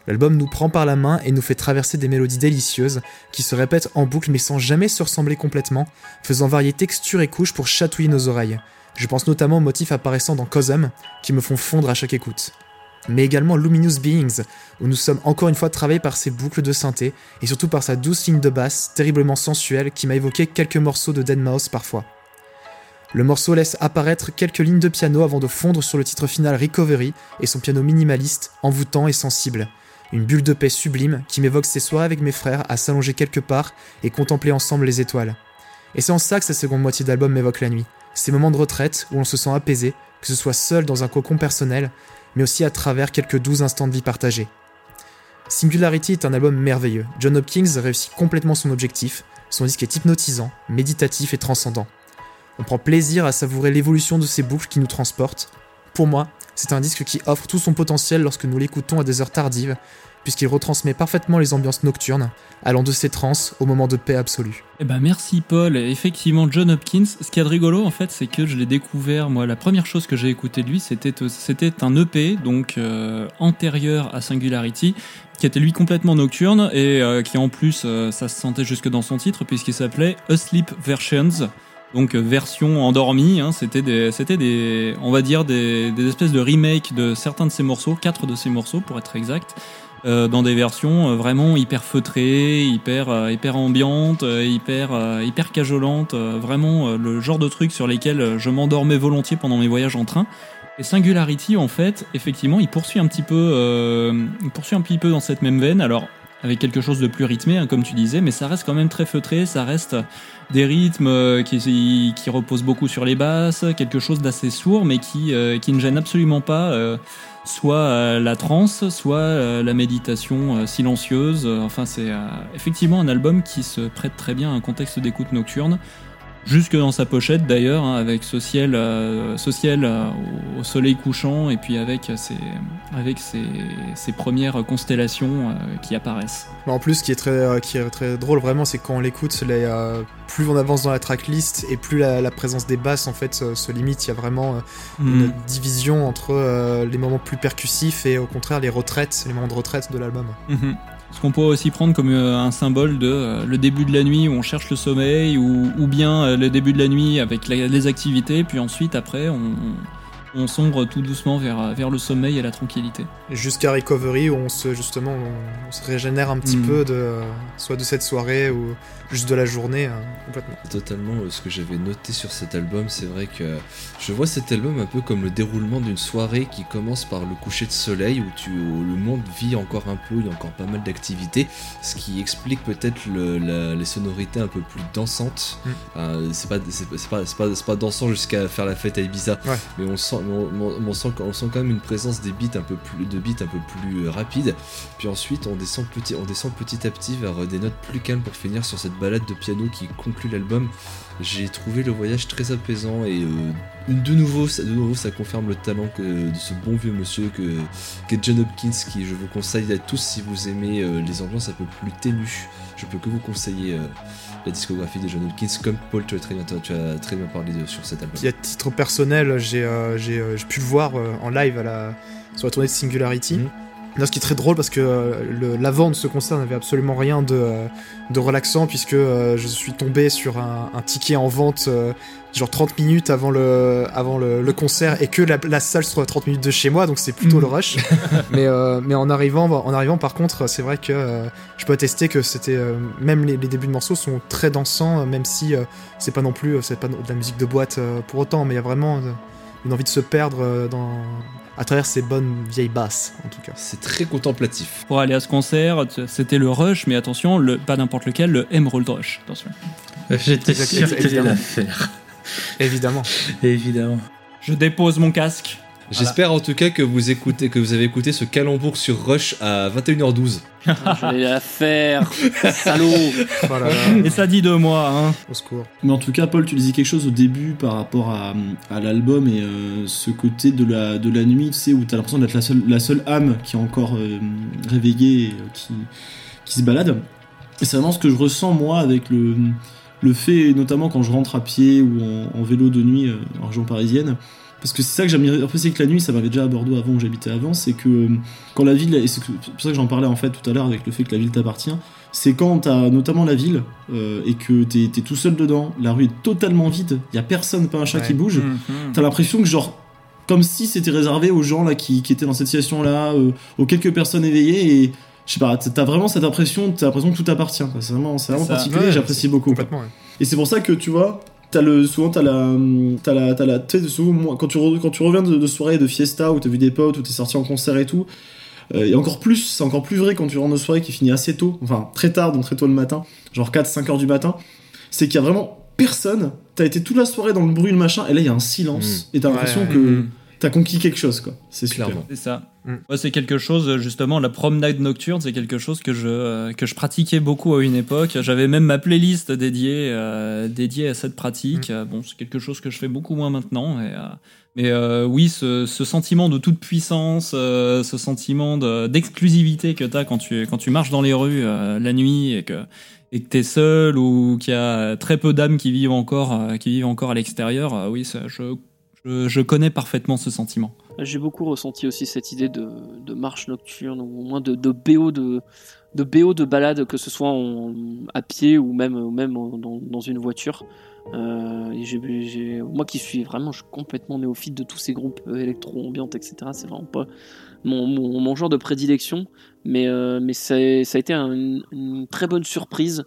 L'album nous prend par la main et nous fait traverser des mélodies délicieuses qui se répètent en boucle mais sans jamais se ressembler complètement, faisant varier textures et couches pour chatouiller nos oreilles. Je pense notamment aux motifs apparaissant dans Cosm qui me font fondre à chaque écoute. Mais également Luminous Beings, où nous sommes encore une fois travaillés par ses boucles de synthé et surtout par sa douce ligne de basse terriblement sensuelle qui m'a évoqué quelques morceaux de Deadmau5 parfois. Le morceau laisse apparaître quelques lignes de piano avant de fondre sur le titre final Recovery et son piano minimaliste, envoûtant et sensible. Une bulle de paix sublime qui m'évoque ces soirées avec mes frères à s'allonger quelque part et contempler ensemble les étoiles. Et c'est en ça que sa seconde moitié d'album m'évoque la nuit. Ces moments de retraite où on se sent apaisé, que ce soit seul dans un cocon personnel, mais aussi à travers quelques doux instants de vie partagés. Singularity est un album merveilleux. John Hopkins réussit complètement son objectif. Son disque est hypnotisant, méditatif et transcendant. On prend plaisir à savourer l'évolution de ces boucles qui nous transportent. Pour moi, c'est un disque qui offre tout son potentiel lorsque nous l'écoutons à des heures tardives, puisqu'il retransmet parfaitement les ambiances nocturnes, allant de ces transes au moment de paix absolue. Eh ben merci Paul. Effectivement, John Hopkins. Ce qui est rigolo en fait, c'est que je l'ai découvert. Moi, la première chose que j'ai écouté de lui, c'était c'était un EP donc euh, antérieur à Singularity, qui était lui complètement nocturne et euh, qui en plus, euh, ça se sentait jusque dans son titre puisqu'il s'appelait Asleep Versions. Donc euh, version endormie, hein, c'était des, c'était des, on va dire des, des espèces de remake de certains de ses morceaux, quatre de ses morceaux pour être exact, euh, dans des versions euh, vraiment hyper feutrées, hyper, euh, hyper ambiantes, hyper, hyper cajolantes, vraiment le genre de trucs sur lesquels je m'endormais volontiers pendant mes voyages en train. Et Singularity, en fait, effectivement, il poursuit un petit peu, euh, il poursuit un petit peu dans cette même veine. Alors avec quelque chose de plus rythmé, hein, comme tu disais, mais ça reste quand même très feutré, ça reste des rythmes euh, qui, reposent beaucoup sur les basses, quelque chose d'assez sourd, mais qui, euh, qui ne gêne absolument pas euh, soit euh, la trance, soit euh, la méditation euh, silencieuse. Enfin, c'est euh, effectivement un album qui se prête très bien à un contexte d'écoute nocturne. Jusque dans sa pochette d'ailleurs, hein, avec ce ciel, euh, ce ciel euh, au- soleil couchant et puis avec ses, avec ses, ses premières constellations euh, qui apparaissent. En plus, ce qui est très, qui est très drôle vraiment, c'est quand on l'écoute, plus on avance dans la tracklist et plus la, la présence des basses en fait se, limite. Il y a vraiment euh, une Mm. division entre les moments plus percussifs et au contraire les retraites, les moments de retraite de l'album. Mhm. Ce qu'on peut aussi prendre comme euh, un symbole de euh, le début de la nuit où on cherche le sommeil, ou, ou bien euh, le début de la nuit avec la- les activités, puis ensuite après on, on sombre tout doucement vers, vers le sommeil et la tranquillité. Jusqu'à Recovery où on se justement on, on se régénère un petit Mm. peu de soit de cette soirée ou juste de la journée euh, complètement. Totalement euh, ce que j'avais noté sur cet album, c'est vrai que je vois cet album un peu comme le déroulement d'une soirée qui commence par le coucher de soleil où, tu, où le monde vit encore un peu, il y a encore pas mal d'activités, ce qui explique peut-être le- la- les sonorités un peu plus dansantes. Mm. Euh, c'est pas, c'est pas, c'est pas, c'est pas, dansant jusqu'à faire la fête à Ibiza, Ouais. mais on sent, on, on- on sent, on sent quand même une présence des beats un peu plus, de beats un peu plus euh, rapides. Puis ensuite, on descend petit, on descend petit à petit vers des notes plus calmes pour finir sur cette balade de piano qui conclut l'album. J'ai trouvé le voyage très apaisant et euh, de nouveau, ça, de nouveau, ça confirme le talent que, de ce bon vieux monsieur que, qu'est John Hopkins, qui je vous conseille à tous si vous aimez euh, les ambiances un peu plus ténues. Je peux que vous conseiller euh, la discographie de John Hopkins, comme Paul, tu as très bien, tu as très bien parlé de, sur cet album. Puis à titre personnel, j'ai j'ai, j'ai pu le voir en live à la, sur la tournée de Singularity. Mhm. Là, ce qui est très drôle parce que euh, l'avant de ce concert n'avait absolument rien de, euh, de relaxant puisque euh, je suis tombé sur un, un ticket en vente euh, genre 30 minutes avant le, avant le, le concert et que la, la salle se trouve à 30 minutes de chez moi donc c'est plutôt le rush. mais, euh, mais en, arrivant, en arrivant par contre c'est vrai que je peux attester que c'était même les, les débuts de morceaux sont très dansants même si c'est pas non plus c'est pas de la musique de boîte pour autant mais il y a vraiment une envie de se perdre dans à travers ces bonnes vieilles basses en tout cas. C'est très contemplatif. Pour aller à ce concert, c'était le Rush, mais attention, le, pas n'importe lequel, le Emerald Rush. Attention. J'étais sûr t'allais évidemment. la faire. Évidemment. Évidemment. Je dépose mon casque. J'espère en tout cas que vous écoutez, que vous avez écouté ce calembour sur Rush à 21h12. Ah, je vais la faire, salaud. Oh là là, Et ça dit de moi, hein. au secours. Mais en tout cas, Paul, tu disais quelque chose au début par rapport à, à l'album et euh, ce côté de la, de la nuit, tu sais, où t'as l'impression d'être la seule, la seule âme qui est encore euh, réveillée, et, euh, qui, qui se balade. Et c'est vraiment ce que je ressens, moi, avec le, le fait, notamment quand je rentre à pied ou en, en vélo de nuit euh, en région parisienne. Parce que c'est ça que j'aime bien apprécier que la nuit, ça m'avait déjà à Bordeaux avant où j'habitais avant, c'est que euh, quand la ville, et c'est pour ça que j'en parlais en fait tout à l'heure avec le fait que la ville t'appartient, c'est quand t'as notamment la ville euh, et que t'es es tout seul dedans, la rue est totalement vide, y a personne, pas un chat Ouais. qui bouge, Mhm. t'as l'impression que genre comme si c'était réservé aux gens là qui, qui étaient dans cette situation là, aux quelques personnes éveillées et je sais pas, t'as vraiment cette impression, t'as l'impression que tout t'appartient. quoi. C'est vraiment, c'est vraiment particulier, Ouais, j'apprécie beaucoup. ouais. Et c'est pour ça que tu vois, t'as le, souvent t'as la, t'as la, t'as la, tu sais, souvent, moi, quand tu, re- quand tu reviens de, de soirée de fiesta où t'as vu des potes, où t'es sorti en concert et tout, euh, et encore plus, c'est encore plus vrai quand tu rentres de soirée qui finit assez tôt, enfin très tard, donc très tôt le matin, genre 4-5 heures du matin, c'est qu'il y a vraiment personne, t'as été toute la soirée dans le bruit, le machin, et là il y a un silence, et t'as l'impression ouais. que Mhm. T'as conquis quelque chose, quoi. C'est super. Clairement. C'est ça. Mm. Ouais, c'est quelque chose, justement, la promenade nocturne, c'est quelque chose que je, euh, que je pratiquais beaucoup à une époque. J'avais même ma playlist dédiée, euh, dédiée à cette pratique. Euh, Bon, c'est quelque chose que je fais beaucoup moins maintenant. Et, euh, mais euh, oui, ce, ce sentiment de toute puissance, euh, ce sentiment de- d'exclusivité que tu as quand tu, quand tu marches dans les rues euh, la nuit et que et que t'es seul ou qu'il y a très peu d'âmes qui vivent encore euh, qui vivent encore à l'extérieur, euh, oui, ça, je, je, connais parfaitement ce sentiment. J'ai beaucoup ressenti aussi cette idée de, marche nocturne, ou au moins de, BO de, BO de balade, que ce soit à pied ou même, même dans, une voiture. Euh, moi qui suis vraiment complètement néophyte de tous ces groupes euh, électro-ambiantes, etc., c'est vraiment pas mon, genre de prédilection, mais, euh, mais ça a été un- une très bonne surprise.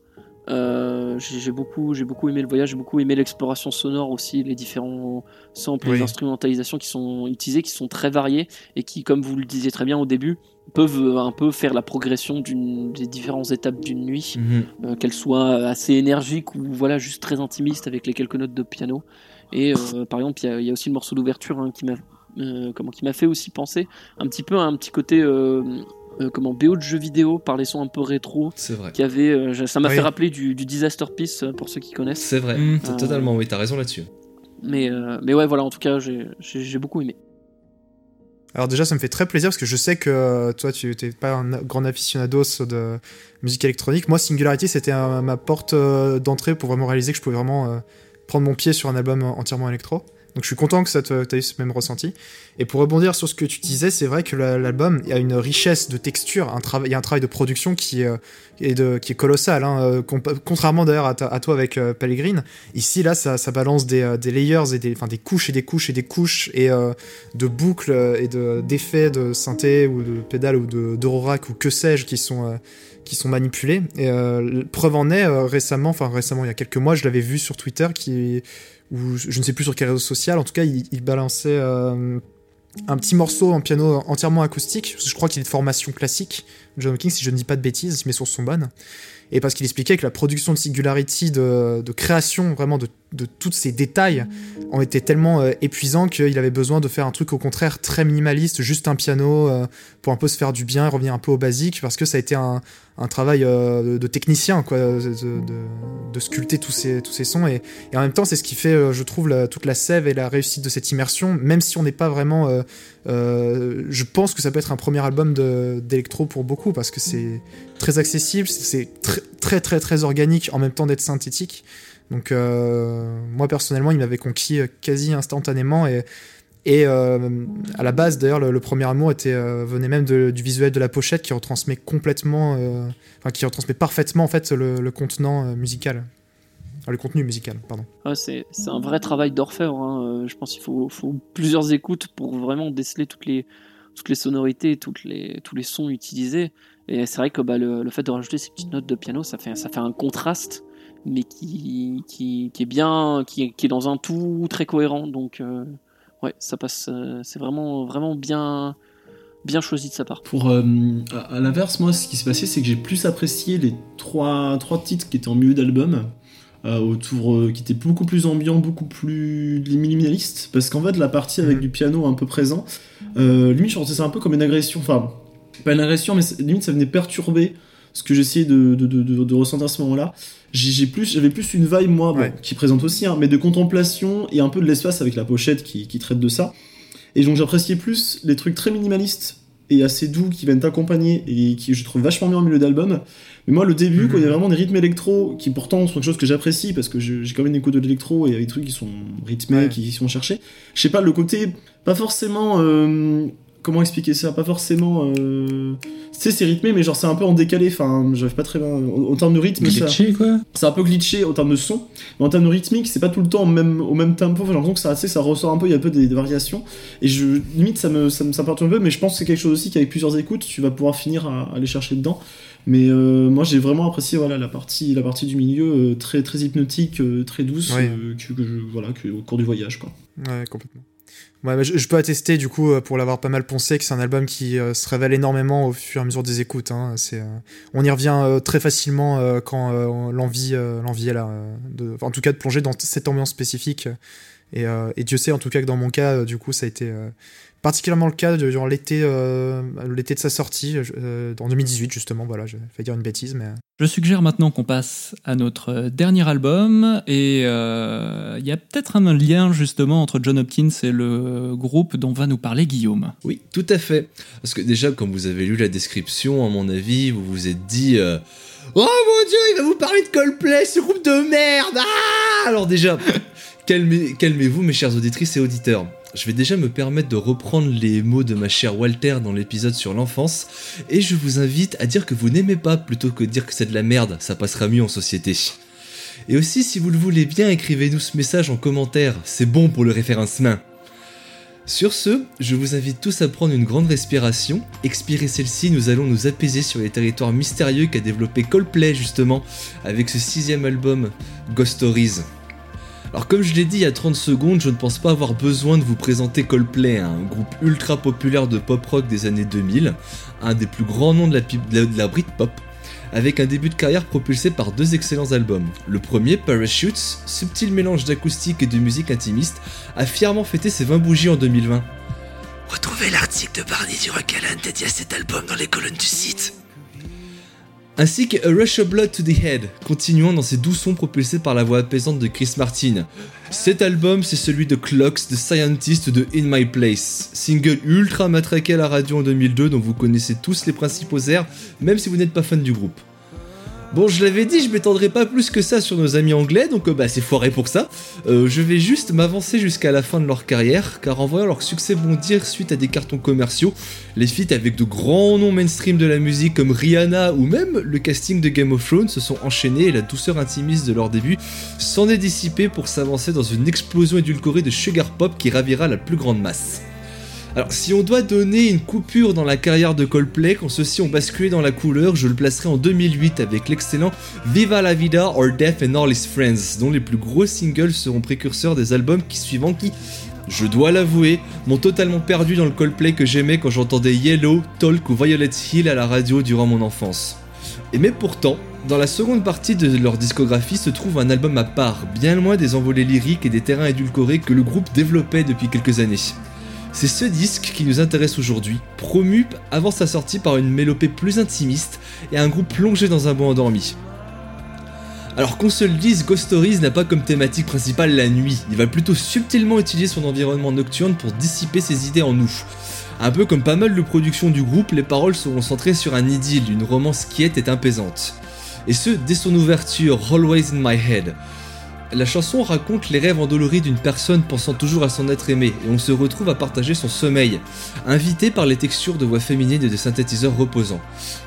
Euh, j'ai beaucoup, j'ai beaucoup aimé le voyage, j'ai beaucoup aimé l'exploration sonore aussi, les différents samples, Oui. les instrumentalisations qui sont utilisées, qui sont très variées et qui, comme vous le disiez très bien au début, peuvent euh, un peu faire la progression des différentes étapes d'une nuit, Mhm. euh, qu'elle soit assez énergique ou voilà juste très intimiste avec les quelques notes de piano. Et euh, par exemple, il y a- il y, a aussi le morceau d'ouverture hein, qui m'a comment qui m'a fait aussi penser un petit peu à un petit côté euh, comment BO de jeux vidéo par les sons un peu rétro C'est vrai. qui avait euh, ça m'a Oui. fait rappeler du, du Disaster Piece euh, pour ceux qui connaissent C'est vrai. Mm. T'as Euh, Totalement, oui, t'as raison là-dessus. mais euh, mais ouais voilà en tout cas j'ai j'ai j'ai beaucoup aimé Alors déjà, ça me fait très plaisir parce que je sais que toi, tu n'es pas un grand aficionados de musique électronique. Moi, Singularity, c'était ma porte d'entrée pour vraiment réaliser que je pouvais vraiment prendre mon pied sur un album entièrement électro. Donc je suis content que ça te, t'aies eu ce même ressenti. Et pour rebondir sur ce que tu disais, c'est vrai que la- l'album a une richesse de texture, un travail, il y a un travail de production qui est, euh, colossal. hein, euh, contrairement d'ailleurs à, toi avec euh, Pellegrin, ici là ça, balance des, euh, des layers et des, couches et des couches et des couches et euh, de boucles et de d'effets de synthé ou de pédales ou de d'Eurorack ou que sais-je qui sont qui sont manipulés. Et preuve en est récemment, enfin récemment il y a quelques mois, je l'avais vu sur Twitter qui ou je ne sais plus sur quel réseau social, en tout cas il, balançait euh, un petit morceau en piano entièrement acoustique. Je crois qu'il est de formation classique, John Hawkins, si je ne dis pas de bêtises, mes sources sont bonnes. Et parce qu'il expliquait que la production de Singularity, de, de création vraiment de, de tous ces détails, en était tellement euh, épuisant qu'il avait besoin de faire un truc au contraire très minimaliste, juste un piano euh, pour un peu se faire du bien, revenir un peu au basique, parce que ça a été un, travail euh, de, technicien, de, sculpter tous ces, sons. Et, en même temps, c'est ce qui fait, je trouve, toute la sève et la réussite de cette immersion, même si on n'est pas vraiment. je pense que ça peut être un premier album d'électro pour beaucoup, parce que c'est très accessible, c'est- c'est tr- très, très, très organique en même temps d'être synthétique. Donc, euh, moi personnellement, il m'avait conquis euh, quasi instantanément. Et, euh, à la base, d'ailleurs, le, premier amour venait même du visuel de la pochette qui retransmet complètement, enfin qui retransmet parfaitement en fait le, contenant musical, le contenu musical, pardon. C'est un vrai travail d'orfèvre. hein. Je pense qu'il faut, faut plusieurs écoutes pour vraiment déceler toutes les, toutes les sonorités, toutes les, tous les sons utilisés. Et c'est vrai que bah, le, le fait de rajouter ces petites notes de piano, ça fait, ça fait un contraste, mais qui, qui, qui est bien, qui est, qui est dans un tout très cohérent. Donc, euh, ouais, ça passe. euh, c'est vraiment, vraiment bien, bien choisi de sa part. Pour, euh, à, à l'inverse, moi, ce qui s'est passé, c'est que j'ai plus apprécié les trois, trois titres qui étaient en milieu d'album, euh, autour, euh, qui étaient beaucoup plus ambiants, beaucoup plus minimalistes, parce qu'en fait, la partie avec Mhm. du piano un peu présent, euh, limite, je ressentais ça un peu comme une agression, enfin, pas une agression, mais limite, ça venait perturber ce que j'essayais de, de, de, ressentir à ce moment-là. J'ai plus, j'avais plus une vibe, moi, bon, Ouais. qui présente aussi, hein, mais de contemplation et un peu de l'espace avec la pochette qui, qui traite de ça. Et donc j'appréciais plus les trucs très minimalistes et assez doux qui viennent t'accompagner et qui je trouve vachement bien au milieu d'album. Mais moi, le début, Mhm. quand il y a vraiment des rythmes électro qui pourtant sont quelque chose que j'apprécie parce que j'ai quand même une écoute de l'électro et il y a des trucs qui sont rythmés, Ouais. qui sont cherchés. Je sais pas, le côté pas forcément. euh, comment expliquer ça? Pas forcément. euh, Tu sais, c'est rythmé, mais genre c'est un peu en décalé. Enfin, j'arrive pas très bien. En, en termes de rythme, ça- Glitché, quoi. c'est un peu glitché en termes de son, mais en termes de rythmique, c'est pas tout le temps au même, au même tempo. Enfin, j'ai l'impression que ça, ça ressort un peu, il y a un peu des, des variations. Et je, limite, ça me, ça me, ça me un peu, mais je pense que c'est quelque chose aussi qu'avec plusieurs écoutes, tu vas pouvoir finir à, à aller chercher dedans. Mais euh, moi, j'ai vraiment apprécié voilà, la, partie, la partie du milieu euh, très, très hypnotique, euh, très douce, que, que je, voilà, que, au cours du voyage. Quoi. Ouais, complètement. Je, peux attester du coup euh, pour l'avoir pas mal poncé que c'est un album qui euh, se révèle énormément au fur et à mesure des écoutes. hein. Euh, on y revient très facilement quand l'envie, l'envie est là, en tout cas de plonger dans cette ambiance spécifique. Et, et Dieu sait en tout cas que dans mon cas, du coup, ça a été particulièrement le cas durant l'été, euh, l'été de sa sortie, euh, en 2018 justement. Voilà, je vais dire une bêtise, mais Je suggère maintenant qu'on passe à notre euh, dernier album et euh, il y a peut-être un lien justement entre John Hopkins et le groupe dont va nous parler Guillaume. Oui, tout à fait. Parce que déjà, comme vous avez lu la description, à mon avis, vous vous êtes dit euh, Oh mon dieu, il va vous parler de Coldplay, ce groupe de merde Ah Alors déjà, calmez- calmez-vous, mes chères auditrices et auditeurs. Je vais déjà me permettre de reprendre les mots de ma chère Walter dans l'épisode sur l'enfance, et je vous invite à dire que vous n'aimez pas plutôt que dire que c'est de la merde, ça passera mieux en société. Et aussi, si vous le voulez bien, écrivez-nous ce message en commentaire, c'est bon pour le référencement. Sur ce, je vous invite tous à prendre une grande respiration. Expirer celle-ci, nous allons nous apaiser sur les territoires mystérieux qu'a développé Coldplay justement avec ce sixième album, Ghost Stories. Alors comme je l'ai dit il y a 30 secondes, je ne pense pas avoir besoin de vous présenter Coldplay, un groupe ultra populaire de pop rock des années 2000, un des plus grands noms de la, de Britpop, avec un début de carrière propulsé par deux excellents albums. Le premier, Parachutes, subtil mélange d'acoustique et de musique intimiste, a fièrement fêté ses 20 bougies en 2020. Retrouvez l'article de Barney du Rocalan dédié à cet album dans les colonnes du site. Ainsi que A Rush of Blood to the Head, continuant dans ses doux sons propulsés par la voix apaisante de Chris Martin. Cet album, c'est celui de Clocks, The Scientist de In My Place, single ultra matraqué à la radio en 2002 dont vous connaissez tous les principaux airs, même si vous n'êtes pas fan du groupe. Bon, je l'avais dit, je m'étendrai pas plus que ça sur nos amis anglais, donc euh, bah c'est foiré pour ça. Euh, je vais juste m'avancer jusqu'à la fin de leur carrière, car en voyant leur succès bondir suite à des cartons commerciaux, les feats avec de grands noms mainstream de la musique comme Rihanna ou même le casting de Game of Thrones se sont enchaînés et la douceur intimiste de leur début s'en est dissipée pour s'avancer dans une explosion édulcorée de sugar pop qui ravira la plus grande masse. Alors, si on doit donner une coupure dans la carrière de Coldplay, quand ceux-ci ont basculé dans la couleur, je le placerai en 2008 avec l'excellent Viva la Vida or Death and All His Friends, dont les plus gros singles seront précurseurs des albums qui suivants qui, je dois l'avouer, m'ont totalement perdu dans le Coldplay que j'aimais quand j'entendais Yellow, Talk ou Violet Hill à la radio durant mon enfance. Et mais pourtant, dans la seconde partie de leur discographie se trouve un album à part, bien loin des envolées lyriques et des terrains édulcorés que le groupe développait depuis quelques années. C'est ce disque qui nous intéresse aujourd'hui, promu avant sa sortie par une mélopée plus intimiste et un groupe plongé dans un bois endormi. Alors qu'on se le dise, Ghost Stories n'a pas comme thématique principale la nuit, il va plutôt subtilement utiliser son environnement nocturne pour dissiper ses idées en nous. Un peu comme pas mal de productions du groupe, les paroles seront centrées sur un idylle, une romance quiète et apaisante. Et ce, dès son ouverture, Always in My Head. La chanson raconte les rêves endoloris d'une personne pensant toujours à son être aimé, et on se retrouve à partager son sommeil, invité par les textures de voix féminines et de synthétiseurs reposants.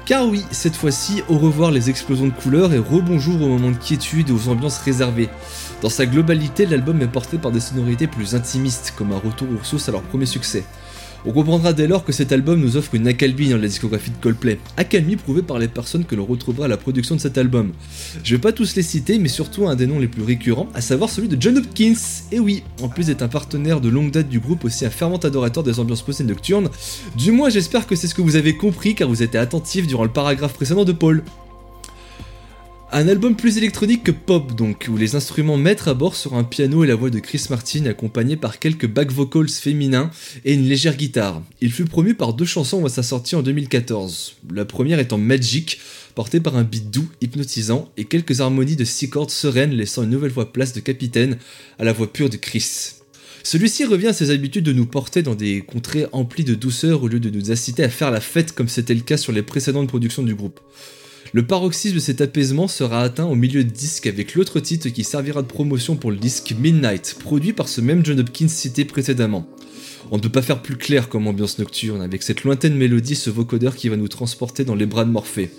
Car oui, cette fois-ci, au revoir les explosions de couleurs et rebonjour aux moments de quiétude et aux ambiances réservées. Dans sa globalité, l'album est porté par des sonorités plus intimistes, comme un retour aux sources à leur premier succès. On comprendra dès lors que cet album nous offre une accalmie dans la discographie de Coldplay. Accalmie prouvée par les personnes que l'on retrouvera à la production de cet album. Je vais pas tous les citer, mais surtout un des noms les plus récurrents, à savoir celui de John Hopkins. Et oui, en plus d'être un partenaire de longue date du groupe, aussi un fervent adorateur des ambiances posées nocturnes. Du moins, j'espère que c'est ce que vous avez compris car vous étiez attentif durant le paragraphe précédent de Paul. Un album plus électronique que pop donc, où les instruments maîtres à bord sur un piano et la voix de Chris Martin accompagnés par quelques back vocals féminins et une légère guitare. Il fut promu par deux chansons à sa sortie en 2014. La première étant Magic, portée par un beat doux, hypnotisant et quelques harmonies de six cordes sereines laissant une nouvelle fois place de capitaine à la voix pure de Chris. Celui-ci revient à ses habitudes de nous porter dans des contrées emplies de douceur au lieu de nous inciter à faire la fête comme c'était le cas sur les précédentes productions du groupe. Le paroxysme de cet apaisement sera atteint au milieu de disque avec l'autre titre qui servira de promotion pour le disque Midnight, produit par ce même John Hopkins cité précédemment. On ne peut pas faire plus clair comme ambiance nocturne, avec cette lointaine mélodie, ce vocodeur qui va nous transporter dans les bras de Morphée.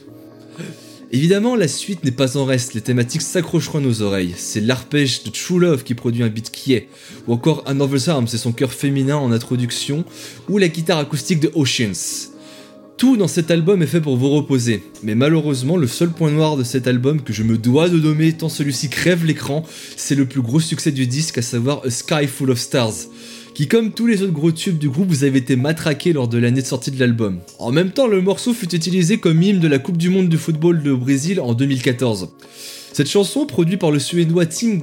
Évidemment, la suite n'est pas en reste, les thématiques s'accrocheront à nos oreilles. C'est l'arpège de True Love qui produit un beat qui est, ou encore Another's Arm, c'est son cœur féminin en introduction, ou la guitare acoustique de Oceans. Tout dans cet album est fait pour vous reposer, mais malheureusement le seul point noir de cet album que je me dois de nommer tant celui-ci crève l'écran, c'est le plus gros succès du disque, à savoir A Sky Full of Stars, qui comme tous les autres gros tubes du groupe vous avez été matraqué lors de l'année de sortie de l'album. En même temps, le morceau fut utilisé comme hymne de la Coupe du Monde du football de Brésil en 2014. Cette chanson, produite par le suédois Tim,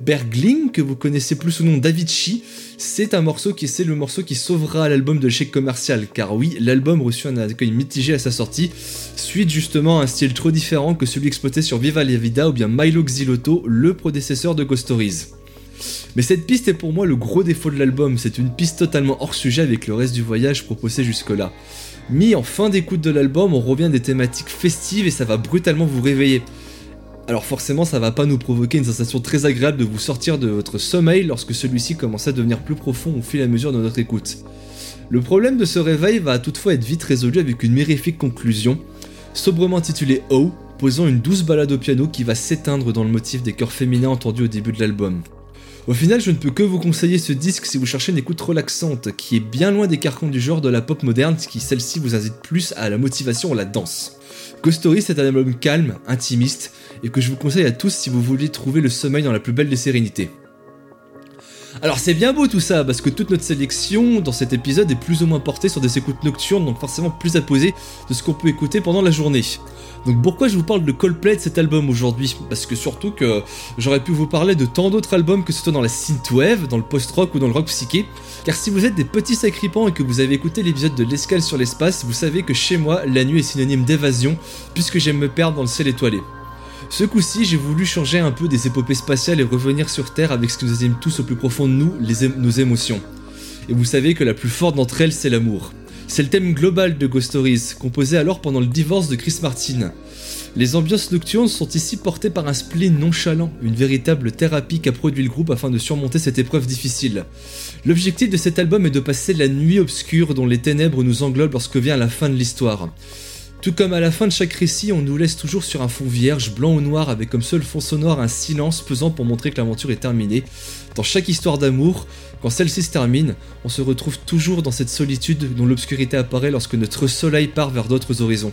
Bergling, que vous connaissez plus sous le nom d'Avicii, c'est un morceau qui c'est le morceau qui sauvera l'album de l'échec commercial, car oui, l'album reçut un accueil mitigé à sa sortie, suite justement à un style trop différent que celui exploité sur Viva la Vida ou bien Milo Xilotto, le prédécesseur de Ghost Stories. Mais cette piste est pour moi le gros défaut de l'album, c'est une piste totalement hors sujet avec le reste du voyage proposé jusque-là. Mis en fin d'écoute de l'album, on revient des thématiques festives et ça va brutalement vous réveiller. Alors forcément, ça va pas nous provoquer une sensation très agréable de vous sortir de votre sommeil lorsque celui-ci commence à devenir plus profond au fil et à mesure de notre écoute. Le problème de ce réveil va toutefois être vite résolu avec une mirifique conclusion, sobrement intitulée Oh, posant une douce balade au piano qui va s'éteindre dans le motif des chœurs féminins entendus au début de l'album. Au final, je ne peux que vous conseiller ce disque si vous cherchez une écoute relaxante, qui est bien loin des carcans du genre de la pop moderne, qui celle-ci vous incite plus à la motivation ou la danse. Ghost Story, c'est un album calme, intimiste, et que je vous conseille à tous si vous voulez trouver le sommeil dans la plus belle des sérénités. Alors c'est bien beau tout ça, parce que toute notre sélection dans cet épisode est plus ou moins portée sur des écoutes nocturnes, donc forcément plus apposées de ce qu'on peut écouter pendant la journée. Donc pourquoi je vous parle de Coldplay de cet album aujourd'hui? Parce que surtout que j'aurais pu vous parler de tant d'autres albums que ce soit dans la synthwave, dans le post-rock ou dans le rock psyché. Car si vous êtes des petits sacripants et que vous avez écouté l'épisode de l'escale sur l'espace, vous savez que chez moi, la nuit est synonyme d'évasion, puisque j'aime me perdre dans le ciel étoilé. Ce coup-ci, j'ai voulu changer un peu des épopées spatiales et revenir sur Terre avec ce que nous aime tous au plus profond de nous, nos émotions. Et vous savez que la plus forte d'entre elles, c'est l'amour. C'est le thème global de Ghost Stories, composé alors pendant le divorce de Chris Martin. Les ambiances nocturnes sont ici portées par un spleen nonchalant, une véritable thérapie qu'a produit le groupe afin de surmonter cette épreuve difficile. L'objectif de cet album est de passer la nuit obscure dont les ténèbres nous englobent lorsque vient la fin de l'histoire. Tout comme à la fin de chaque récit, on nous laisse toujours sur un fond vierge, blanc ou noir, avec comme seul fond sonore un silence pesant pour montrer que l'aventure est terminée. Dans chaque histoire d'amour, quand celle-ci se termine, on se retrouve toujours dans cette solitude dont l'obscurité apparaît lorsque notre soleil part vers d'autres horizons.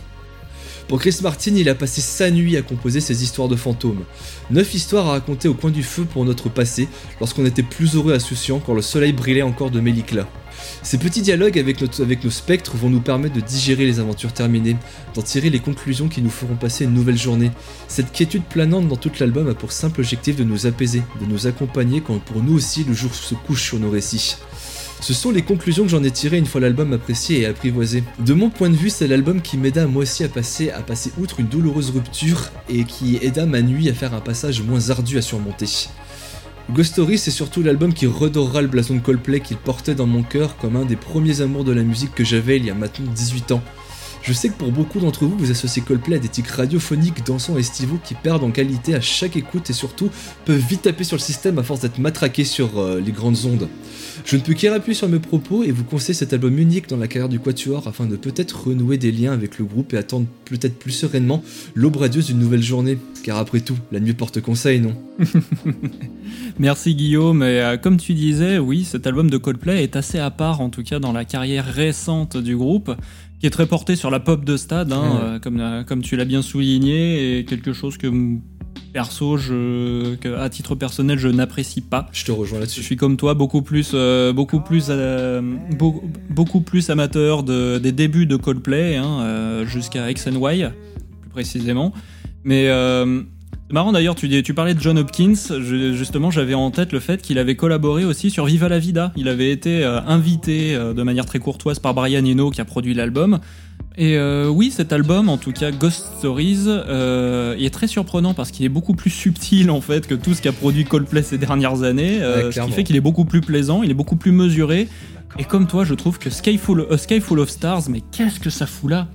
Pour Chris Martin, il a passé sa nuit à composer ses histoires de fantômes. Neuf histoires à raconter au coin du feu pour notre passé, lorsqu'on était plus heureux insouciant quand le soleil brillait encore de éclats. Ces petits dialogues avec nos spectres vont nous permettre de digérer les aventures terminées, d'en tirer les conclusions qui nous feront passer une nouvelle journée. Cette quiétude planante dans tout l'album a pour simple objectif de nous apaiser, de nous accompagner quand pour nous aussi le jour se couche sur nos récits. Ce sont les conclusions que j'en ai tirées une fois l'album apprécié et apprivoisé. De mon point de vue, c'est l'album qui m'aida moi aussi à passer, à passer outre une douloureuse rupture et qui aida ma nuit à faire un passage moins ardu à surmonter. Ghost Story, c'est surtout l'album qui redorera le blason de Coldplay qu'il portait dans mon cœur comme un des premiers amours de la musique que j'avais il y a maintenant 18 ans. Je sais que pour beaucoup d'entre vous, vous associez Coldplay à des tics radiophoniques, dansants et estivaux qui perdent en qualité à chaque écoute et surtout peuvent vite taper sur le système à force d'être matraqués sur euh, les grandes ondes. Je ne peux qu'y sur mes propos et vous conseiller cet album unique dans la carrière du Quatuor afin de peut-être renouer des liens avec le groupe et attendre peut-être plus sereinement l'aube radieuse d'une nouvelle journée. Car après tout, la nuit porte conseil, non? Merci Guillaume. Et euh, comme tu disais, oui, cet album de Coldplay est assez à part, en tout cas dans la carrière récente du groupe, qui est très porté sur la pop de stade, hein, Ouais. euh, comme, comme tu l'as bien souligné, et quelque chose que perso, je, que, à titre personnel, je n'apprécie pas. Je te rejoins Je là-dessus. suis comme toi, beaucoup plus, euh, beaucoup plus, euh, beau- beaucoup plus amateur de, des débuts de Coldplay, hein, jusqu'à X and Y, plus précisément. Mais marrant d'ailleurs, tu, dis- tu parlais de John Hopkins. Je- justement, j'avais en tête le fait qu'il avait collaboré aussi sur Viva la Vida. Il avait été euh, invité euh, de manière très courtoise par Brian Eno qui a produit l'album. Et euh, oui, cet album, en tout cas Ghost Stories, euh, est très surprenant parce qu'il est beaucoup plus subtil en fait que tout ce qu'a produit Coldplay ces dernières années. euh, Ouais, ce qui fait qu'il est beaucoup plus plaisant, il est beaucoup plus mesuré. Et comme toi, je trouve que Skyfall of Stars, mais qu'est-ce que ça fout là?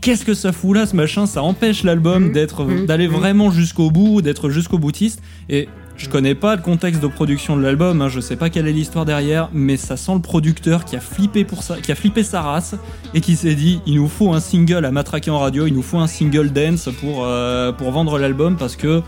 Qu'est-ce que ça fout là, ce machin Ça empêche l'album Mhm. d'être, Mhm. d'aller Mhm. vraiment jusqu'au bout, d'être jusqu'au boutiste. Et je connais pas le contexte de production de l'album, hein, je sais pas quelle est l'histoire derrière, mais ça sent le producteur qui a flippé pour ça, qui a flippé sa race et qui s'est dit il nous faut un single à matraquer en radio, il nous faut un single dance pour euh, pour vendre l'album parce que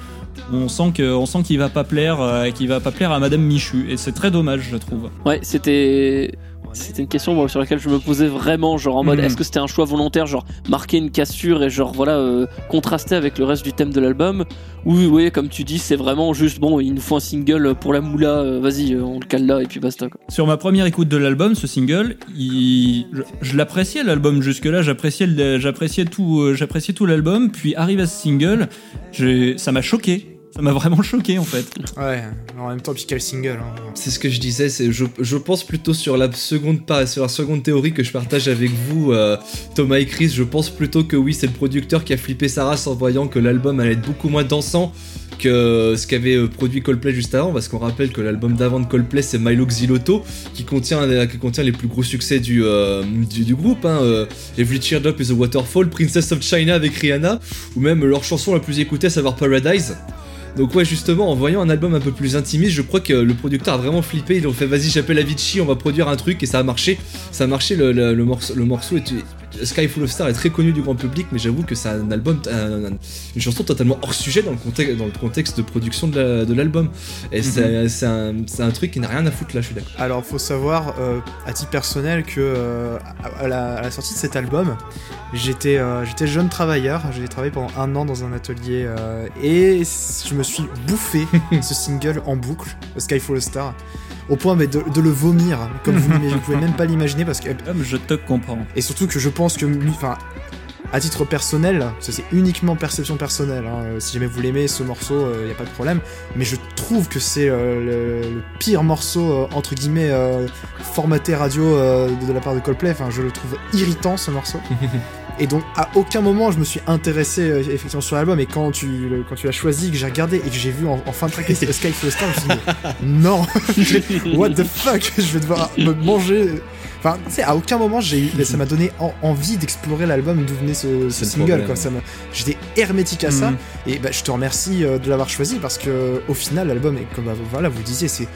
on sent que on sent qu'il va pas plaire, euh, qu'il va pas plaire à Madame Michu et c'est très dommage, je trouve. Ouais, c'était. C'était une question moi, sur laquelle je me posais vraiment, genre en mode Mhm. est-ce que c'était un choix volontaire, genre marquer une cassure et genre voilà, euh, contraster avec le reste du thème de l'album? Ou oui, comme tu dis, c'est vraiment juste bon, il nous faut un single pour la moula, euh, vas-y, euh, on le cale là et puis basta quoi. Sur ma première écoute de l'album, ce single, il... je, je l'appréciais l'album jusque-là, j'appréciais tout, euh, j'appréciais tout l'album, puis arrive à ce single, ça m'a choqué, ça m'a vraiment choqué en fait. Ouais, en même temps, puis quel single. hein. C'est ce que je disais, c'est je, je pense plutôt sur la seconde sur la seconde théorie que je partage avec vous, euh, Thomas et Chris. Je pense plutôt que oui, c'est le producteur qui a flippé sa race en voyant que l'album allait être beaucoup moins dansant que ce qu'avait euh, produit Coldplay juste avant, parce qu'on rappelle que l'album d'avant de Coldplay c'est Milo Xilotto, qui contient, euh, qui contient les plus gros succès du, euh, du, du groupe, hein, euh, Every Cheered Up is a Waterfall, Princess of China avec Rihanna, ou même leur chanson la plus écoutée, à savoir Paradise. Donc ouais justement en voyant un album un peu plus intimiste je crois que le producteur a vraiment flippé. Ils ont fait vas-y j'appelle Avicii on va produire un truc et ça a marché. Ça a marché le, morceau le morceau est Sky Full of Stars est très connu du grand public mais j'avoue que c'est un album un- un- une chanson totalement hors sujet dans le contexte dans le contexte de production de la- de l'album. Et c'est c'est un, truc qui n'a rien à foutre là je suis d'accord. Alors, faut savoir, euh, à titre personnel, que euh, à, la, à la sortie de cet album, j'étais euh, j'étais jeune travailleur. J'ai travaillé pendant un an dans un atelier et je me suis bouffé ce single en boucle, Skyfall of Star, au point mais, de, de le vomir, comme vous ne pouvez même pas l'imaginer parce que Hum, Je te comprends. et surtout que je pense que, enfin, à titre personnel, ça c'est uniquement perception personnelle. hein, euh, Si jamais vous l'aimez ce morceau, il n'y a pas de problème. Mais je trouve que c'est euh, le, le pire morceau euh, entre guillemets euh, formaté radio euh, de, de la part de Coldplay. Enfin, je le trouve irritant ce morceau. Et donc à aucun moment je me suis intéressé euh, effectivement sur l'album. Et quand tu le- quand tu l'as choisi, que j'ai regardé et que j'ai vu en, en fin de track Sky of Stars, je me suis dit non, what the fuck, je vais devoir me manger. Enfin, tu sais, à aucun moment j'ai eu, ça m'a donné en- envie d'explorer l'album d'où venait ce, single. Quoi. Ça J'étais hermétique à ça. Mhm. Et bah, je te remercie euh, de l'avoir choisi parce que au final, l'album comme bah, voilà, vous disiez, c'est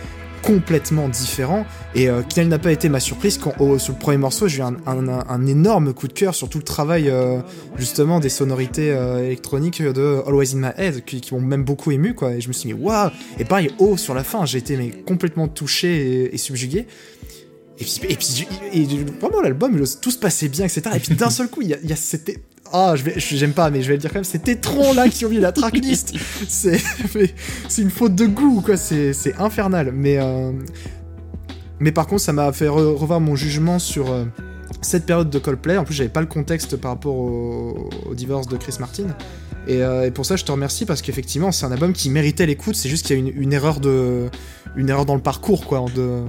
complètement différent. Et euh, quelle n'a pas été ma surprise quand au- sur le premier morceau, j'ai eu un, un- énorme coup de cœur sur tout le travail euh, justement des sonorités euh, électroniques de Always in My Head qui, m'ont même beaucoup ému quoi. Et je me suis dit waouh. Et pareil, haut sur la fin, j'ai été mais complètement touché et, subjugué. Et puis, et puis et- et vraiment l'album, tout se passait bien, etc. Et puis d'un seul coup, il y a, ah, je vais, j'aime pas, mais je vais le dire quand même, c'était trop là qui ont mis la tracklist. c'est, c'est une faute de goût, quoi. C'est, c'est infernal. Mais, euh, mais par contre, ça m'a fait re- revoir mon jugement sur euh, cette période de Coldplay. En plus, j'avais pas le contexte par rapport au, au divorce de Chris Martin. Et, euh, et pour ça, je te remercie parce qu'effectivement, c'est un album qui méritait l'écoute. C'est juste qu'il y a une, une erreur de, une erreur dans le parcours, quoi. De,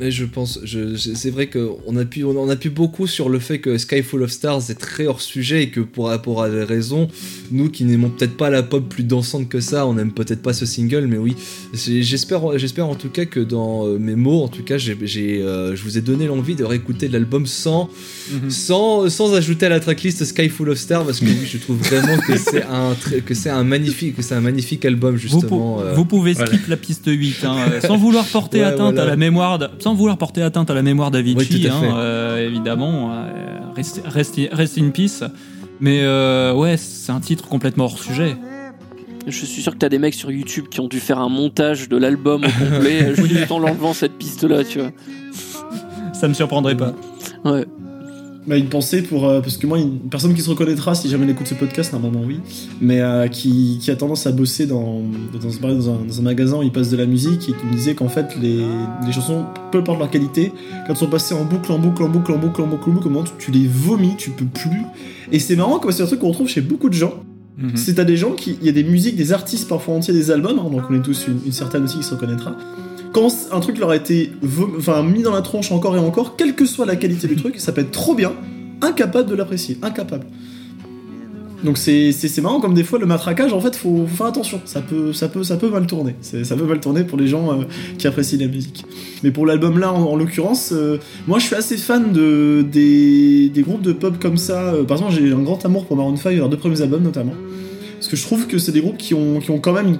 Mais je pense, je, je- c'est vrai qu'on appuie, on appuie beaucoup sur le fait que Sky Full of Stars est très hors sujet et que pour, pour des raisons, nous qui n'aimons peut-être pas la pop plus dansante que ça, on n'aime peut-être pas ce single, mais oui, j'espère, j'espère en tout cas que dans euh, mes mots, en tout cas, j'ai, j'ai, euh, je vous ai donné l'envie de réécouter l'album sans, Mhm. sans, sans ajouter à la tracklist Sky Full of Stars parce que oui, je trouve vraiment que c'est un, très- que c'est un magnifique, que c'est un magnifique album Vous, justement. pou- euh, vous pouvez voilà. skip la piste 8, hein, sans vouloir porter Ouais, atteinte voilà. à la mémoire, de- sans vouloir porter atteinte à la mémoire d'Avicii, hein, euh, évidemment, euh, rest, rest, rest in peace. Mais euh, ouais, c'est un titre complètement hors sujet. Je suis sûr que t'as des mecs sur YouTube qui ont dû faire un montage de l'album au complet juste en enlevant cette piste-là, tu vois. Ça me surprendrait pas. Ouais. Bah, une pensée pour. euh, parce que moi, une personne qui se reconnaîtra si jamais elle écoute ce podcast, normalement oui, mais euh, qui, qui a tendance à bosser dans, dans, ce dans, un, dans un magasin où il passe de la musique et qui me disait qu'en fait, les, les chansons, peu importe leur qualité, quand elles sont passées en boucle, en boucle, en boucle, en boucle, en boucle, en boucle, comment tu, tu les vomis, tu peux plus. Et c'est marrant, comme c'est un truc qu'on retrouve chez beaucoup de gens. Mhm. C'est à des gens qui. Il y a des musiques, des artistes parfois entiers, des albums, hein, donc on est tous une, une certaine aussi qui se reconnaîtra. Quand un truc leur a été enfin, mis dans la tronche encore et encore, quelle que soit la qualité du truc, ça peut être trop bien, incapable de l'apprécier, incapable. Donc c'est marrant comme des fois le matraquage en fait faut, faire attention. Ça peut ça peut ça peut mal tourner. Ça peut mal tourner pour les gens euh, qui apprécient la musique. Mais pour l'album là en, en l'occurrence euh, moi je suis assez fan de des, groupes de pop comme ça. Euh, par exemple j'ai un grand amour pour Maroon 5 leurs deux premiers albums notamment. Parce que je trouve que c'est des groupes qui ont, qui ont quand même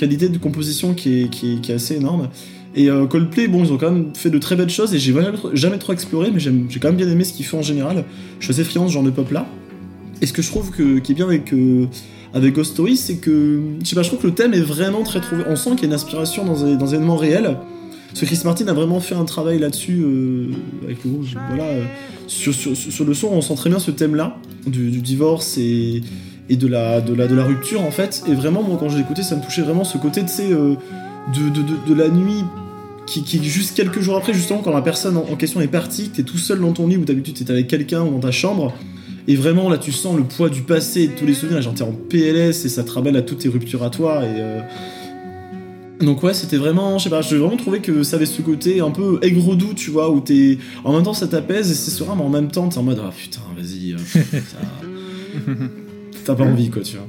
qualité de composition qui est, qui est, qui est assez énorme. Et euh, Coldplay, bon, ils ont quand même fait de très belles choses et j'ai jamais, jamais trop exploré, mais j'ai quand même bien aimé ce qu'ils font en général. Je suis assez ce genre de pop là. Et ce que je trouve que, qui est bien avec, euh, avec Ghost Story, c'est que, je sais pas, je trouve que le thème est vraiment très trouvé. On sent qu'il y a une inspiration dans des, dans des événements réels. Parce que Chris Martin a vraiment fait un travail là-dessus, euh, avec le. Voilà, sur, sur, le son, on sent très bien ce thème-là, du, du divorce et, et de la, de, la, de la rupture en fait. Et vraiment, moi, quand j'ai écouté, ça me touchait vraiment ce côté, euh, de, de, de, de la nuit qui, qui, juste quelques jours après, justement, quand la personne en, question est partie, que t'es tout seul dans ton lit, où d'habitude t'es avec quelqu'un ou dans ta chambre. Et vraiment, là, tu sens le poids du passé et de tous les souvenirs. Genre, t'es en PLS et ça te ramène à toutes tes ruptures à toi. Et. euh, donc ouais, c'était vraiment, je sais pas, j'ai vraiment trouvé que ça avait ce côté un peu aigre-doux, tu vois, où t'es, en même temps ça t'apaise et c'est serein, mais en même temps t'es en mode, ah putain, vas-y, euh, t'as pas envie quoi, tu vois.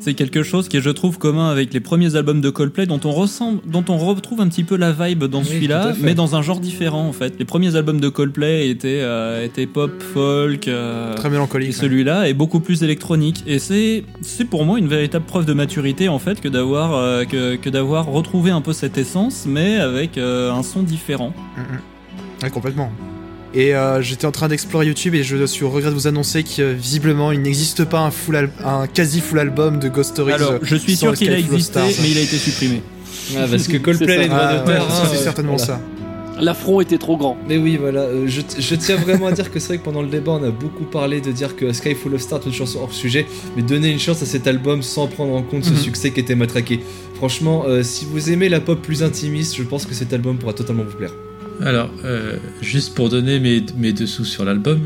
C'est quelque chose qui est, je trouve, commun avec les premiers albums de Coldplay, dont on ressemble, dont on retrouve un petit peu la vibe dans Oui, celui-là, mais dans un genre différent en fait. Les premiers albums de Coldplay étaient, euh, étaient pop, folk. euh, Très et mélancolique. celui-là est beaucoup plus électronique. Et c'est, c'est pour moi une véritable preuve de maturité en fait que d'avoir, euh, que, que d'avoir retrouvé un peu cette essence, mais avec euh, un son différent. Ouais, complètement. Et euh, j'étais en train d'explorer YouTube et je suis au regret de vous annoncer que euh, visiblement il n'existe pas un, full al- un quasi full album de Ghost Stories. Alors, euh, je suis sûr qu'il a Sky Full of existé, Stars. mais il a été supprimé. Ah, parce que Coldplay les droits Ah, d'auteur. ouais, hein, c'est euh, certainement voilà. ça. L'affront était trop grand. Mais oui, voilà, euh, je, je tiens vraiment à dire que c'est vrai que pendant le débat, on a beaucoup parlé de dire que Sky Full of Stars est une chanson hors sujet, mais donner une chance à cet album sans prendre en compte ce Mhm. succès qui était matraqué. Franchement, euh, si vous aimez la pop plus intimiste, je pense que cet album pourra totalement vous plaire. Alors, euh, juste pour donner mes, mes dessous sur l'album,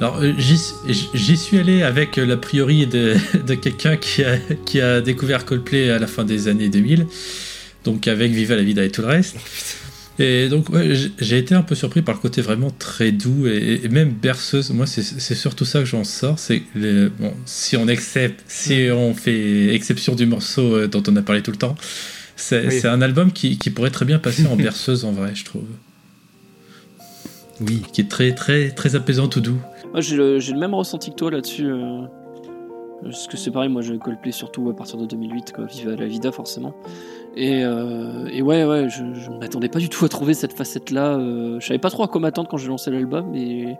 alors euh, j'y suis allé avec l'a priori de, de quelqu'un qui a, qui a découvert Coldplay à la fin des années 2000, donc avec Viva la Vida et tout le reste. Et donc, ouais, j'ai- été un peu surpris par le côté vraiment très doux et, et même berceuse. Moi, c'est surtout ça que j'en sors. C'est bon, si on accepte, si on fait exception du morceau euh, dont on a parlé tout le temps, c'est Oui. un album qui, qui pourrait très bien passer en berceuse en vrai, je trouve Oui. qui est très très très apaisant tout doux. Moi, j'ai le, même ressenti que toi là-dessus. euh, Parce que c'est pareil, moi j'ai Coldplay surtout à partir de 2008, quoi, Viva la Vida forcément. Et, euh, et ouais, ouais, je, je m'attendais pas du tout à trouver cette facette-là. euh, je savais pas trop à quoi m'attendre quand j'ai lancé l'album, et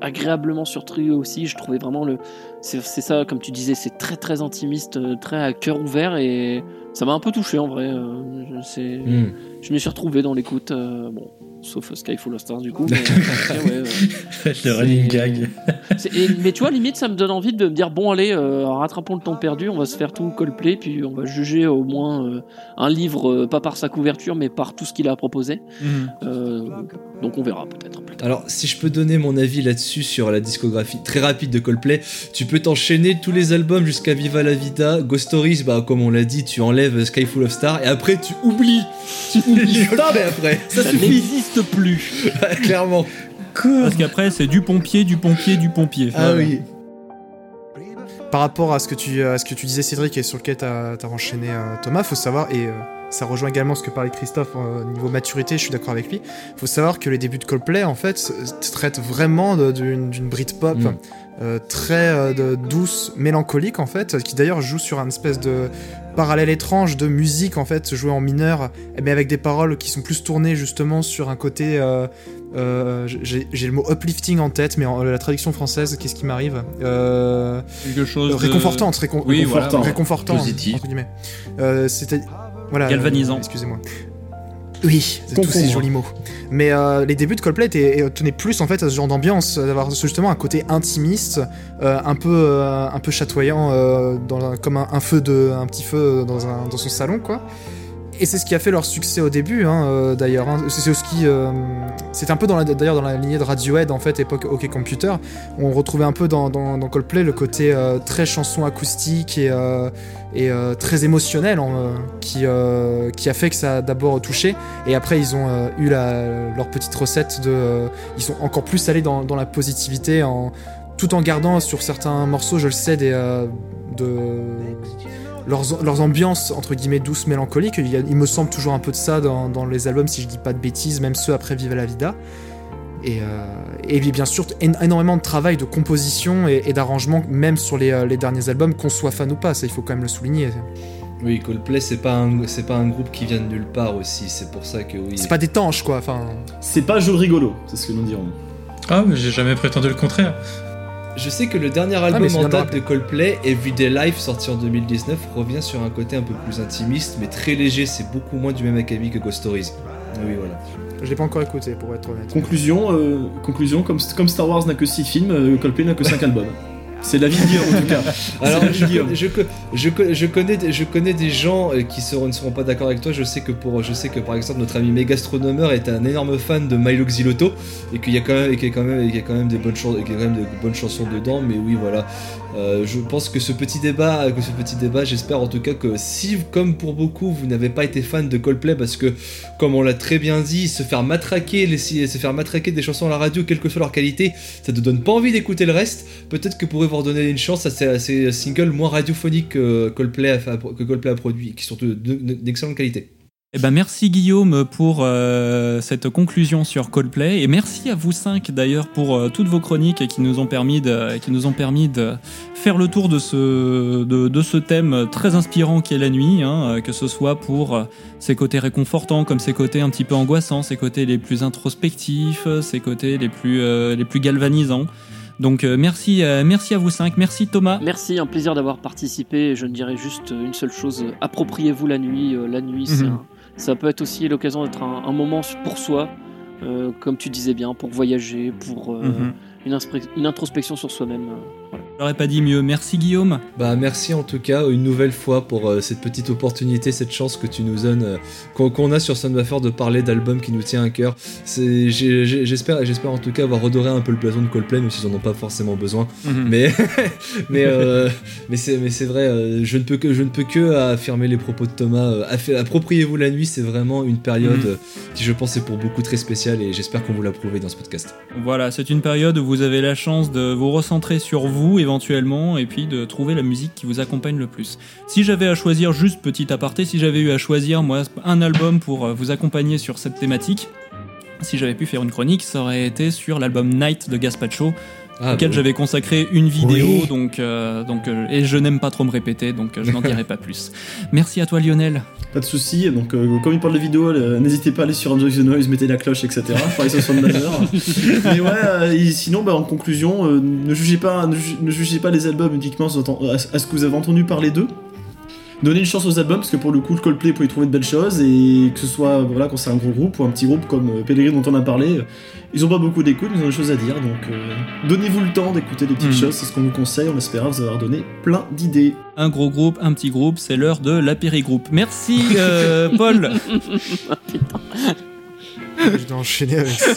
agréablement surpris aussi. Je trouvais vraiment le. C'est ça, comme tu disais, c'est très très intimiste, euh, très à cœur ouvert, et ça m'a un peu touché en vrai. je- c'est- Hmm. Me suis retrouvé dans l'écoute, bon, sauf Sky Full of Stars du coup. Mais, ouais, le running gag. et- mais tu vois, limite, ça me donne envie de me dire bon, allez, euh, rattrapons le temps perdu, on va se faire tout Coldplay, puis on va juger au moins euh, un livre, euh, pas par sa couverture, mais par tout ce qu'il a proposé. Euh, donc on verra peut-être. Alors, si je peux donner mon avis là-dessus sur la discographie très rapide de Coldplay, tu peux t'enchaîner tous les albums jusqu'à Viva la Vida. Ghost Stories, bah, comme on l'a dit, tu enlèves Sky Full of Stars et après tu oublies. Tu oublies Coldplay après. Ça Ça n'existe plus. Clairement. Parce qu'après, c'est du pompier, du pompier, du pompier. Ah Voilà. oui. Par rapport à ce que tu, à ce que tu disais, Cédric, et sur lequel t'as as enchaîné euh, Thomas, faut savoir, et euh, ça rejoint également ce que parlait Christophe euh, au niveau maturité, je suis d'accord avec lui, faut savoir que les débuts de Coldplay, en fait, traitent vraiment d'une Britpop Mm. euh, très euh, de- douce, mélancolique, en fait, qui d'ailleurs joue sur un espèce de parallèle étrange de musique, en fait, jouée en mineur, mais avec des paroles qui sont plus tournées justement sur un côté... euh, euh, j'ai le mot uplifting en tête, mais en, la traduction française, qu'est-ce qui m'arrive? Euh, Quelque chose de... réconfortante, récon- Oui, Réconfortant. voilà. réconfortant, Positif. entre guillemets. Euh, C'était voilà. Galvanisant. euh, Excusez-moi. Oui, c'est tous ces jolis mots. Mais euh, les débuts de Coldplay étaient- et tenaient plus en fait à ce genre d'ambiance, euh, d'avoir justement un côté intimiste, euh, un peu euh, un peu chatoyant, euh, dans comme un, un feu de un petit feu dans un dans son salon quoi. Et c'est ce qui a fait leur succès au début, hein, euh, d'ailleurs. hein. C'est ce qui, euh, un peu dans la, d'ailleurs dans la lignée de Radiohead en fait, époque OK Computer. On retrouvait un peu dans, Coldplay le côté euh, très chanson acoustique et, euh, très émotionnel euh, qui, a fait que ça a d'abord touché. Et après, ils ont eu leur petite recette de. ils sont encore plus allés dans, la positivité tout en gardant sur certains morceaux, je le sais, des, de, leurs, leurs ambiances entre guillemets douces, mélancoliques. Il, y a- il me semble toujours un peu de ça dans, dans les albums, si je dis pas de bêtises, même ceux après Viva la Vida. Et, euh, et bien sûr, én- énormément de travail de composition et, et d'arrangement, même sur les, euh, les derniers albums, qu'on soit fan ou pas, ça il faut quand même le souligner. Oui, Coldplay, c'est pas un, c'est pas un groupe qui vient de nulle part aussi. C'est pour ça que oui. C'est pas des tanches quoi, enfin. C'est pas jeu rigolo, c'est ce que nous dirons. Ah, mais j'ai jamais prétendu le contraire. Je sais que le dernier album c'est en de date de Coldplay, Everyday Life, sorti en 2019, revient sur un côté un peu plus intimiste, mais très léger. C'est beaucoup moins du même acabit que Ghost Stories. Oui, voilà. Je l'ai pas encore écouté pour être honnête. Conclusion, euh, conclusion comme, comme Star Wars n'a que 6 films, euh, Coldplay n'a que 5 albums. C'est la vie de Guillaume en tout cas. Alors, je, connais- je, co- je, co- je connais, des- je connais des gens euh, qui seront, ne seront pas d'accord avec toi. Je sais que pour, je sais que par exemple notre ami Megastronomer est un énorme fan de Milo Xilotto et qu'il y a quand même, et qu'il y a quand même, et qu'il y a quand même des bonnes chansons, qu'il y a quand même des bonnes chansons dedans. Mais oui, voilà. Euh, je pense que ce petit débat, j'espère en tout cas que si, comme pour beaucoup, vous n'avez pas été fan de Coldplay parce que, comme on l'a très bien dit, se faire matraquer, se faire matraquer des chansons à la radio, quelle que soit leur qualité, ça te donne pas envie d'écouter le reste. Peut-être que pourrez vous redonner une chance à ces, singles moins radiophoniques que Coldplay a, fait- que Coldplay a produit, qui sont de- de- d'excellente qualité. Eh ben merci Guillaume pour euh, cette conclusion sur Coldplay et merci à vous cinq d'ailleurs pour euh, toutes vos chroniques qui nous ont permis de qui nous ont permis de faire le tour de ce de, de ce thème très inspirant qui est la nuit, hein, euh, que ce soit pour euh, ses côtés réconfortants comme ses côtés un petit peu angoissants, ses côtés les plus introspectifs, ses côtés les plus euh, les plus galvanisants. Donc euh, merci euh, merci à vous cinq, merci Thomas. Merci, un plaisir d'avoir participé. Je ne dirais juste une seule chose appropriez-vous la nuit. Euh, La nuit, c'est Mhm. un- ça peut être aussi l'occasion d'être un, un moment pour soi, euh, comme tu disais bien, pour voyager, pour euh, Mhm. une introspection sur soi-même. J'aurais pas dit mieux. Merci Guillaume. Bah merci en tout cas une nouvelle fois pour euh, cette petite opportunité, cette chance que tu nous donnes, euh, qu'on a sur Sunbuffer de parler d'albums qui nous tient à cœur. J'espère j'espère en tout cas avoir redoré un peu le blason de Coldplay, même s'ils en ont pas forcément besoin. Mhm. Mais mais euh, mais c'est mais c'est vrai, euh, je ne peux que je ne peux que affirmer les propos de Thomas. euh, Appropriez-vous la nuit, c'est vraiment une période euh, qui je pense est pour beaucoup très spéciale et j'espère qu'on vous l'a prouvé dans ce podcast. Voilà, c'est une période où vous avez la chance de vous recentrer sur vous éventuellement et puis de trouver la musique qui vous accompagne le plus. Si j'avais à choisir, juste petit aparté, si j'avais eu à choisir moi un album pour euh, vous accompagner sur cette thématique, si j'avais pu faire une chronique, ça aurait été sur l'album Night de Gaspacho, Ah, auquel bah, j'avais consacré une vidéo, Oui. donc, euh, donc euh, et je n'aime pas trop me répéter, donc euh, je n'en dirai pas plus. Merci à toi Lionel. Pas de soucis, donc euh, comme il parle de vidéo, euh, n'hésitez pas à aller sur Enjoy the Noise, mettez la cloche, etc. Pareil sur. Mais ouais, euh, et sinon, bah, en conclusion, ne, jugez pas, ne, ju- ne jugez pas les albums uniquement à ce que vous avez entendu parler d'eux. Donnez une chance aux albums, parce que pour le coup, le Coldplay, vous pouvez y trouver de belles choses, et que ce soit voilà, quand c'est un gros groupe ou un petit groupe comme euh, Pellegrini dont on a parlé, euh, ils ont pas beaucoup d'écoute, mais ils ont des choses à dire, donc euh, donnez-vous le temps d'écouter des petites Mhm. choses, c'est ce qu'on vous conseille, on espère vous avoir donné plein d'idées. Un gros groupe, un petit groupe, c'est l'heure de l'apérigroupe. Merci euh, Paul. Je dois enchaîner avec ça.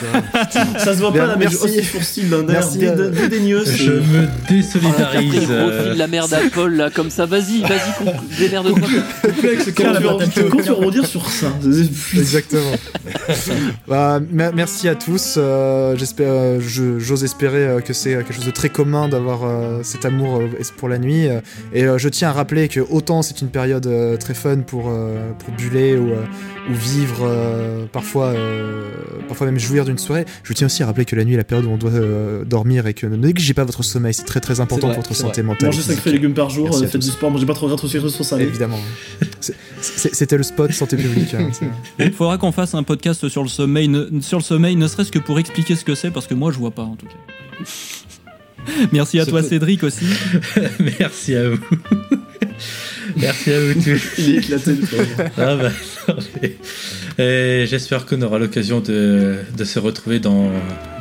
Ça se voit pas là, mais hausse les sourcils d'un air euh, dédaigneux. c'est- Je me désolidarise. gros euh, fil de la merde à Paul là, comme ça. Vas-y, vas-y, démerde-toi. Quand tu, rebondir sur ça Exactement. bah, mer- merci à tous. euh, J'espère, euh, j'ose espérer euh, que c'est quelque chose de très commun d'avoir euh, cet amour euh, pour la nuit. euh, Et euh, je tiens à rappeler que autant c'est une période euh, très fun pour euh, pour buller ou, euh, ou vivre, euh, parfois euh, parfois même jouir d'une soirée. Je tiens aussi à rappeler que la nuit est la période où on doit euh, dormir et que ne négligez pas votre sommeil. C'est très très important vrai, pour votre santé mentale. Mangez et 5 physique. fruits et légumes par jour, euh, faites tous. du sport, mangez pas trop gras, trop sucré, trop salé. Évidemment. C'était le spot santé publique. hein, Il faudra qu'on fasse un podcast sur le sommeil, ne, sur le sommeil, ne serait-ce que pour expliquer ce que c'est, parce que moi je vois pas en tout cas. Merci à toi peut- Cédric aussi. Merci à vous. Merci à vous tous. Il est éclaté le pauvre. Ah bah, Et J'espère qu'on aura l'occasion de, de se retrouver dans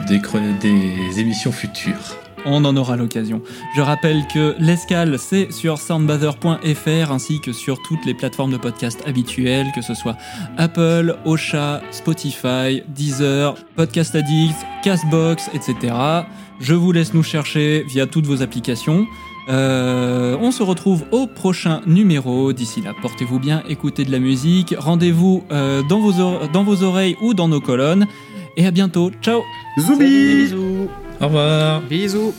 des, des émissions futures. On en aura l'occasion. Je rappelle que l'escale, c'est sur soundbather.fr ainsi que sur toutes les plateformes de podcast habituelles, que ce soit Apple, Ocha, Spotify, Deezer, Podcast Addict, Castbox, etc. Je vous laisse nous chercher via toutes vos applications. Euh, on se retrouve au prochain numéro. D'ici là, portez-vous bien, écoutez de la musique. Rendez-vous euh, dans, vos or- dans vos oreilles ou dans nos colonnes. Et à bientôt. Ciao Zoubi Bisous. Au revoir Bisous.